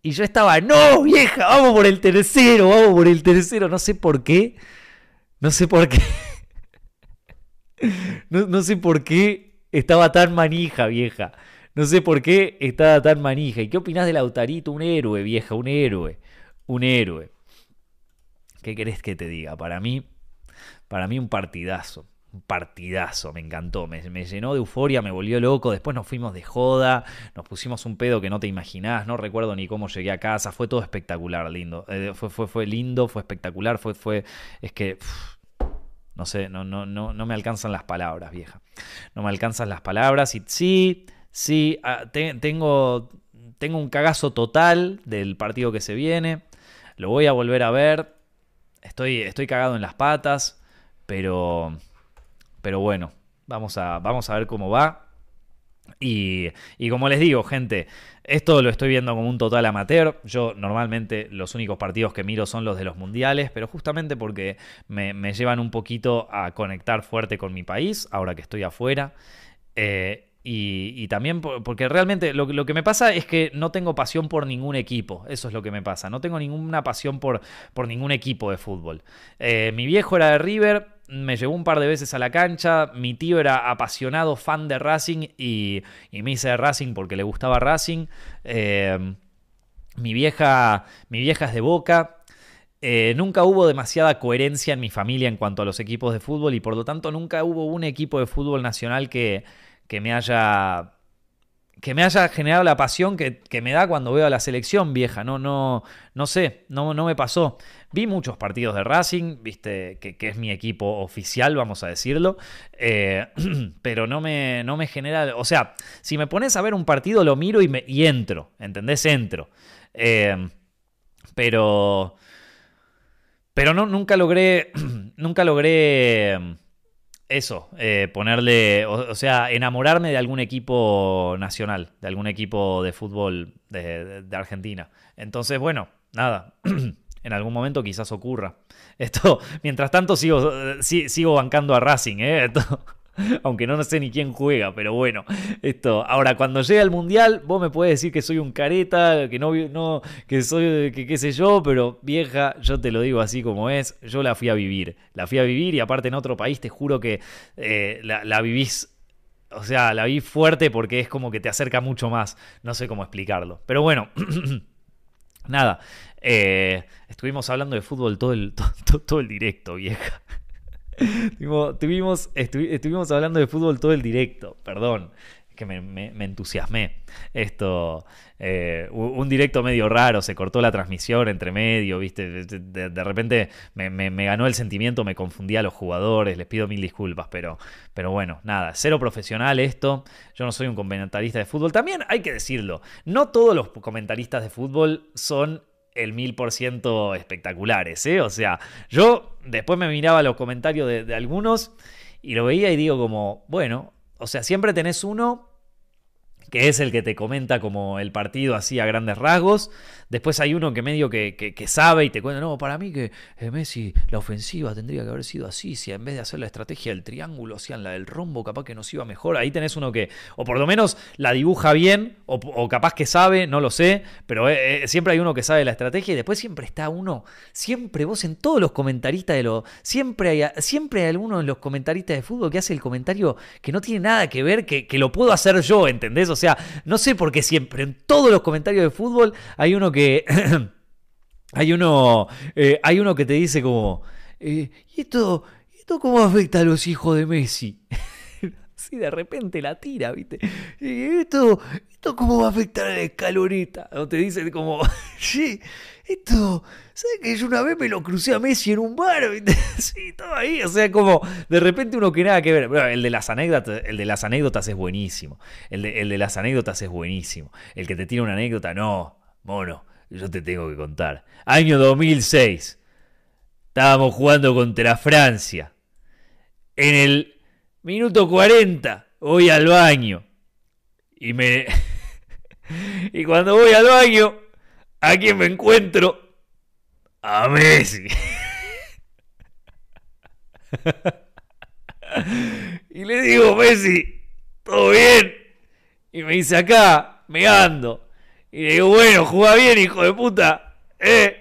y yo estaba, no, vieja, vamos por el tercero, vamos por el tercero. No sé por qué. No sé por qué. No, sé por qué estaba tan manija, vieja. No sé por qué estaba tan manija. ¿Y qué opinás de Lautarito? Un héroe, vieja, un héroe. Un héroe. ¿Qué querés que te diga? Para mí, para mí un partidazo. Partidazo, me encantó, me, llenó de euforia, me volvió loco, después nos fuimos de joda, nos pusimos un pedo que no te imaginás, no recuerdo ni cómo llegué a casa, fue todo espectacular, lindo, eh, fue lindo, fue espectacular, fue, fue, es que, no sé, no, no, no, no me alcanzan las palabras, vieja, no me alcanzan las palabras y sí, sí, ah, tengo, tengo un cagazo total del partido que se viene, lo voy a volver a ver, estoy, estoy cagado en las patas, pero pero bueno, vamos a, vamos a ver cómo va. Y, y, como les digo, gente, esto lo estoy viendo como un total amateur. Yo normalmente los únicos partidos que miro son los de los mundiales, pero justamente porque me, llevan un poquito a conectar fuerte con mi país, ahora que estoy afuera. Eh, y, también porque realmente lo, lo, que me pasa es que no tengo pasión por ningún equipo. Eso es lo que me pasa. No tengo ninguna pasión por, por ningún equipo de fútbol. Eh, mi viejo era de River, me llevó un par de veces a la cancha. Mi tío era apasionado fan de Racing y, me hice Racing porque le gustaba Racing. Eh, mi, vieja, mi vieja es de Boca. Eh, nunca hubo demasiada coherencia en mi familia en cuanto a los equipos de fútbol y por lo tanto nunca hubo un equipo de fútbol nacional que, que me haya que me haya generado la pasión que, me da cuando veo a la selección vieja. No, no, no sé, no, no me pasó. Vi muchos partidos de Racing, viste, que, es mi equipo oficial, vamos a decirlo. Eh, pero no me, no me genera. O sea, si me pones a ver un partido, lo miro y, me, y entro. ¿Entendés? Entro. Eh, pero. Pero no, nunca logré. nunca logré eso, eh, ponerle, o, sea, enamorarme de algún equipo nacional, de algún equipo de fútbol de, Argentina. Entonces, bueno, nada, en algún momento quizás ocurra. Esto, mientras tanto, sigo, eh, sigo bancando a Racing, ¿eh? Aunque no sé ni quién juega, pero bueno. Esto. Ahora, cuando llegue al mundial, vos me puedes decir que soy un careta, que no, que soy, que qué sé yo, pero vieja, yo te lo digo así como es. Yo la fui a vivir. La fui a vivir y aparte en otro país te juro que eh, la, vivís o sea, la vi fuerte porque es como que te acerca mucho más. No sé cómo explicarlo. Pero bueno, nada. Eh, estuvimos hablando de fútbol todo el, todo el directo, vieja estuvimos, hablando de fútbol todo el directo, perdón. Que me, entusiasmé. Esto, eh, un directo medio raro, se cortó la transmisión entre medio, ¿viste? De, repente me, ganó el sentimiento, me confundí a los jugadores, les pido mil disculpas, pero, pero bueno, nada, cero profesional esto. Yo no soy un comentarista de fútbol. También hay que decirlo, no todos los comentaristas de fútbol son el mil por ciento espectaculares, ¿eh? O sea, yo después me miraba los comentarios de, algunos y lo veía y digo como, bueno, o sea, siempre tenés uno que es el que te comenta como el partido así a grandes rasgos. Después hay uno que medio que, sabe y te cuenta, no, para mí que eh, Messi, la ofensiva tendría que haber sido así, si en vez de hacer la estrategia del triángulo, hacían la del rombo, capaz que nos iba mejor. Ahí tenés uno que, o por lo menos la dibuja bien, o, capaz que sabe, no lo sé, pero eh, eh, siempre hay uno que sabe la estrategia y después siempre está uno, siempre vos en todos los comentaristas de lo, siempre hay, siempre hay alguno en los comentaristas de fútbol que hace el comentario que no tiene nada que ver, que, que lo puedo hacer yo, ¿entendés? O sea, no sé por qué siempre en todos los comentarios de fútbol hay uno que... hay uno... Eh, hay uno que te dice como... Eh, ¿Y esto, esto cómo afecta a los hijos de Messi? Si de repente la tira, ¿viste? ¿Y esto, esto cómo va a afectar a la escaloneta? O te dicen como, sí, esto, ¿sabes que yo una vez me lo crucé a Messi en un bar? Sí, todo ahí. O sea, como de repente uno que nada que ver. el de las anécdotas, el de las anécdotas es buenísimo. El de, el de las anécdotas es buenísimo. El que te tira una anécdota, no, mono, yo te tengo que contar. Año 2006. Estábamos jugando contra Francia. En el minuto 40 voy al baño. Y me... y cuando voy al baño, ¿a quién me encuentro? a Messi. y le digo, Messi, ¿todo bien? Y me dice acá, me ando. Y le digo, bueno, juega bien, hijo de puta. ¿Eh?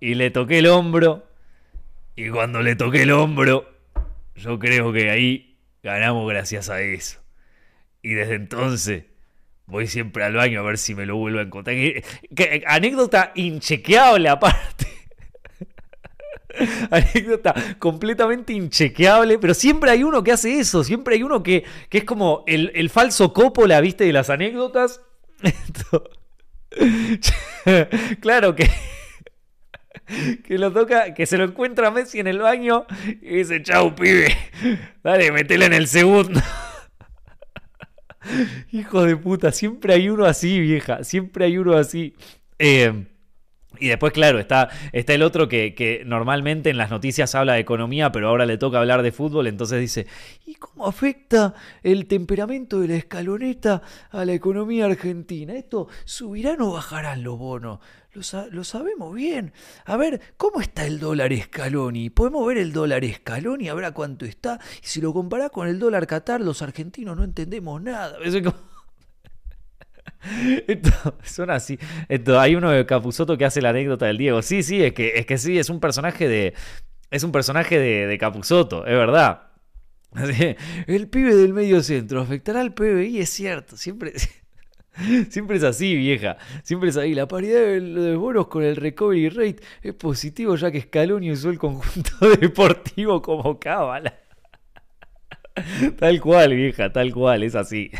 Y le toqué el hombro. Y cuando le toqué el hombro, yo creo que ahí ganamos gracias a eso. Y desde entonces voy siempre al baño a ver si me lo vuelvo a encontrar. anécdota inchequeable aparte. anécdota completamente inchequeable, pero siempre hay uno que hace eso, siempre hay uno que, que es como el, el falso Coppola, viste, de las anécdotas. claro que que lo toca, que se lo encuentra Messi en el baño y dice, chau, pibe, dale, metela en el segundo. Hijo de puta, siempre hay uno así, vieja, siempre hay uno así. Eh, y después, claro, está, está el otro que, normalmente en las noticias habla de economía, pero ahora le toca hablar de fútbol, entonces dice, ¿y cómo afecta el temperamento de la escaloneta a la economía argentina? ¿Esto subirán o bajarán los bonos? Lo, sabemos bien. A ver, ¿cómo está el dólar Scaloni? ¿Podemos ver el dólar Scaloni? A ver a cuánto está. Y si lo comparás con el dólar Qatar, los argentinos no entendemos nada. Esto, así. Hay uno de Capuzoto que hace la anécdota del Diego. Sí, sí, es que, es que sí, es un personaje de. Es un personaje de, de Capuzoto, es verdad. el pibe del medio centro afectará al PBI, es cierto. Siempre. Siempre es así, vieja. Siempre es ahí. La paridad de los bonos con el recovery rate es positivo ya que Scaloni usó el conjunto deportivo como cábala. Tal cual, vieja, tal cual, es así.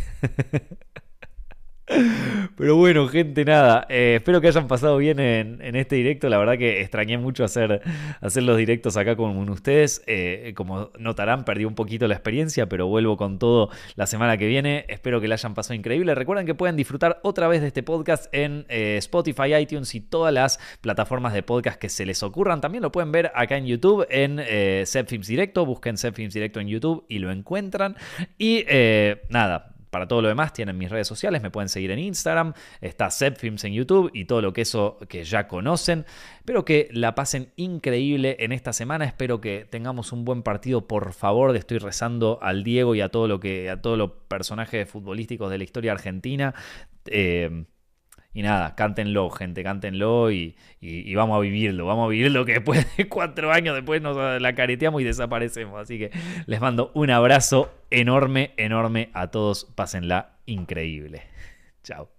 Pero bueno, gente, nada. Eh, espero que hayan pasado bien en, este directo. La verdad que extrañé mucho hacer, hacer los directos acá con ustedes. Eh, como notarán, perdí un poquito la experiencia, pero vuelvo con todo la semana que viene. Espero que la hayan pasado increíble. Recuerden que pueden disfrutar otra vez de este podcast en eh, Spotify, iTunes y todas las plataformas de podcast que se les ocurran. También lo pueden ver acá en YouTube en eh, Directo. Busquen Films Directo en YouTube y lo encuentran. Y nada para todo lo demás tienen mis redes sociales, me pueden seguir en Instagram, está Films en YouTube y todo lo que eso que ya conocen. Espero que la pasen increíble en esta semana, espero que tengamos un buen partido, por favor, estoy rezando al Diego y a todo lo que a todos los personajes futbolísticos de la historia argentina. Eh, y nada, cántenlo, gente, cántenlo y, y, vamos a vivirlo, vamos a vivirlo que después de cuatro años después nos la careteamos y desaparecemos. Así que les mando un abrazo enorme, enorme a todos. Pásenla increíble. Chao.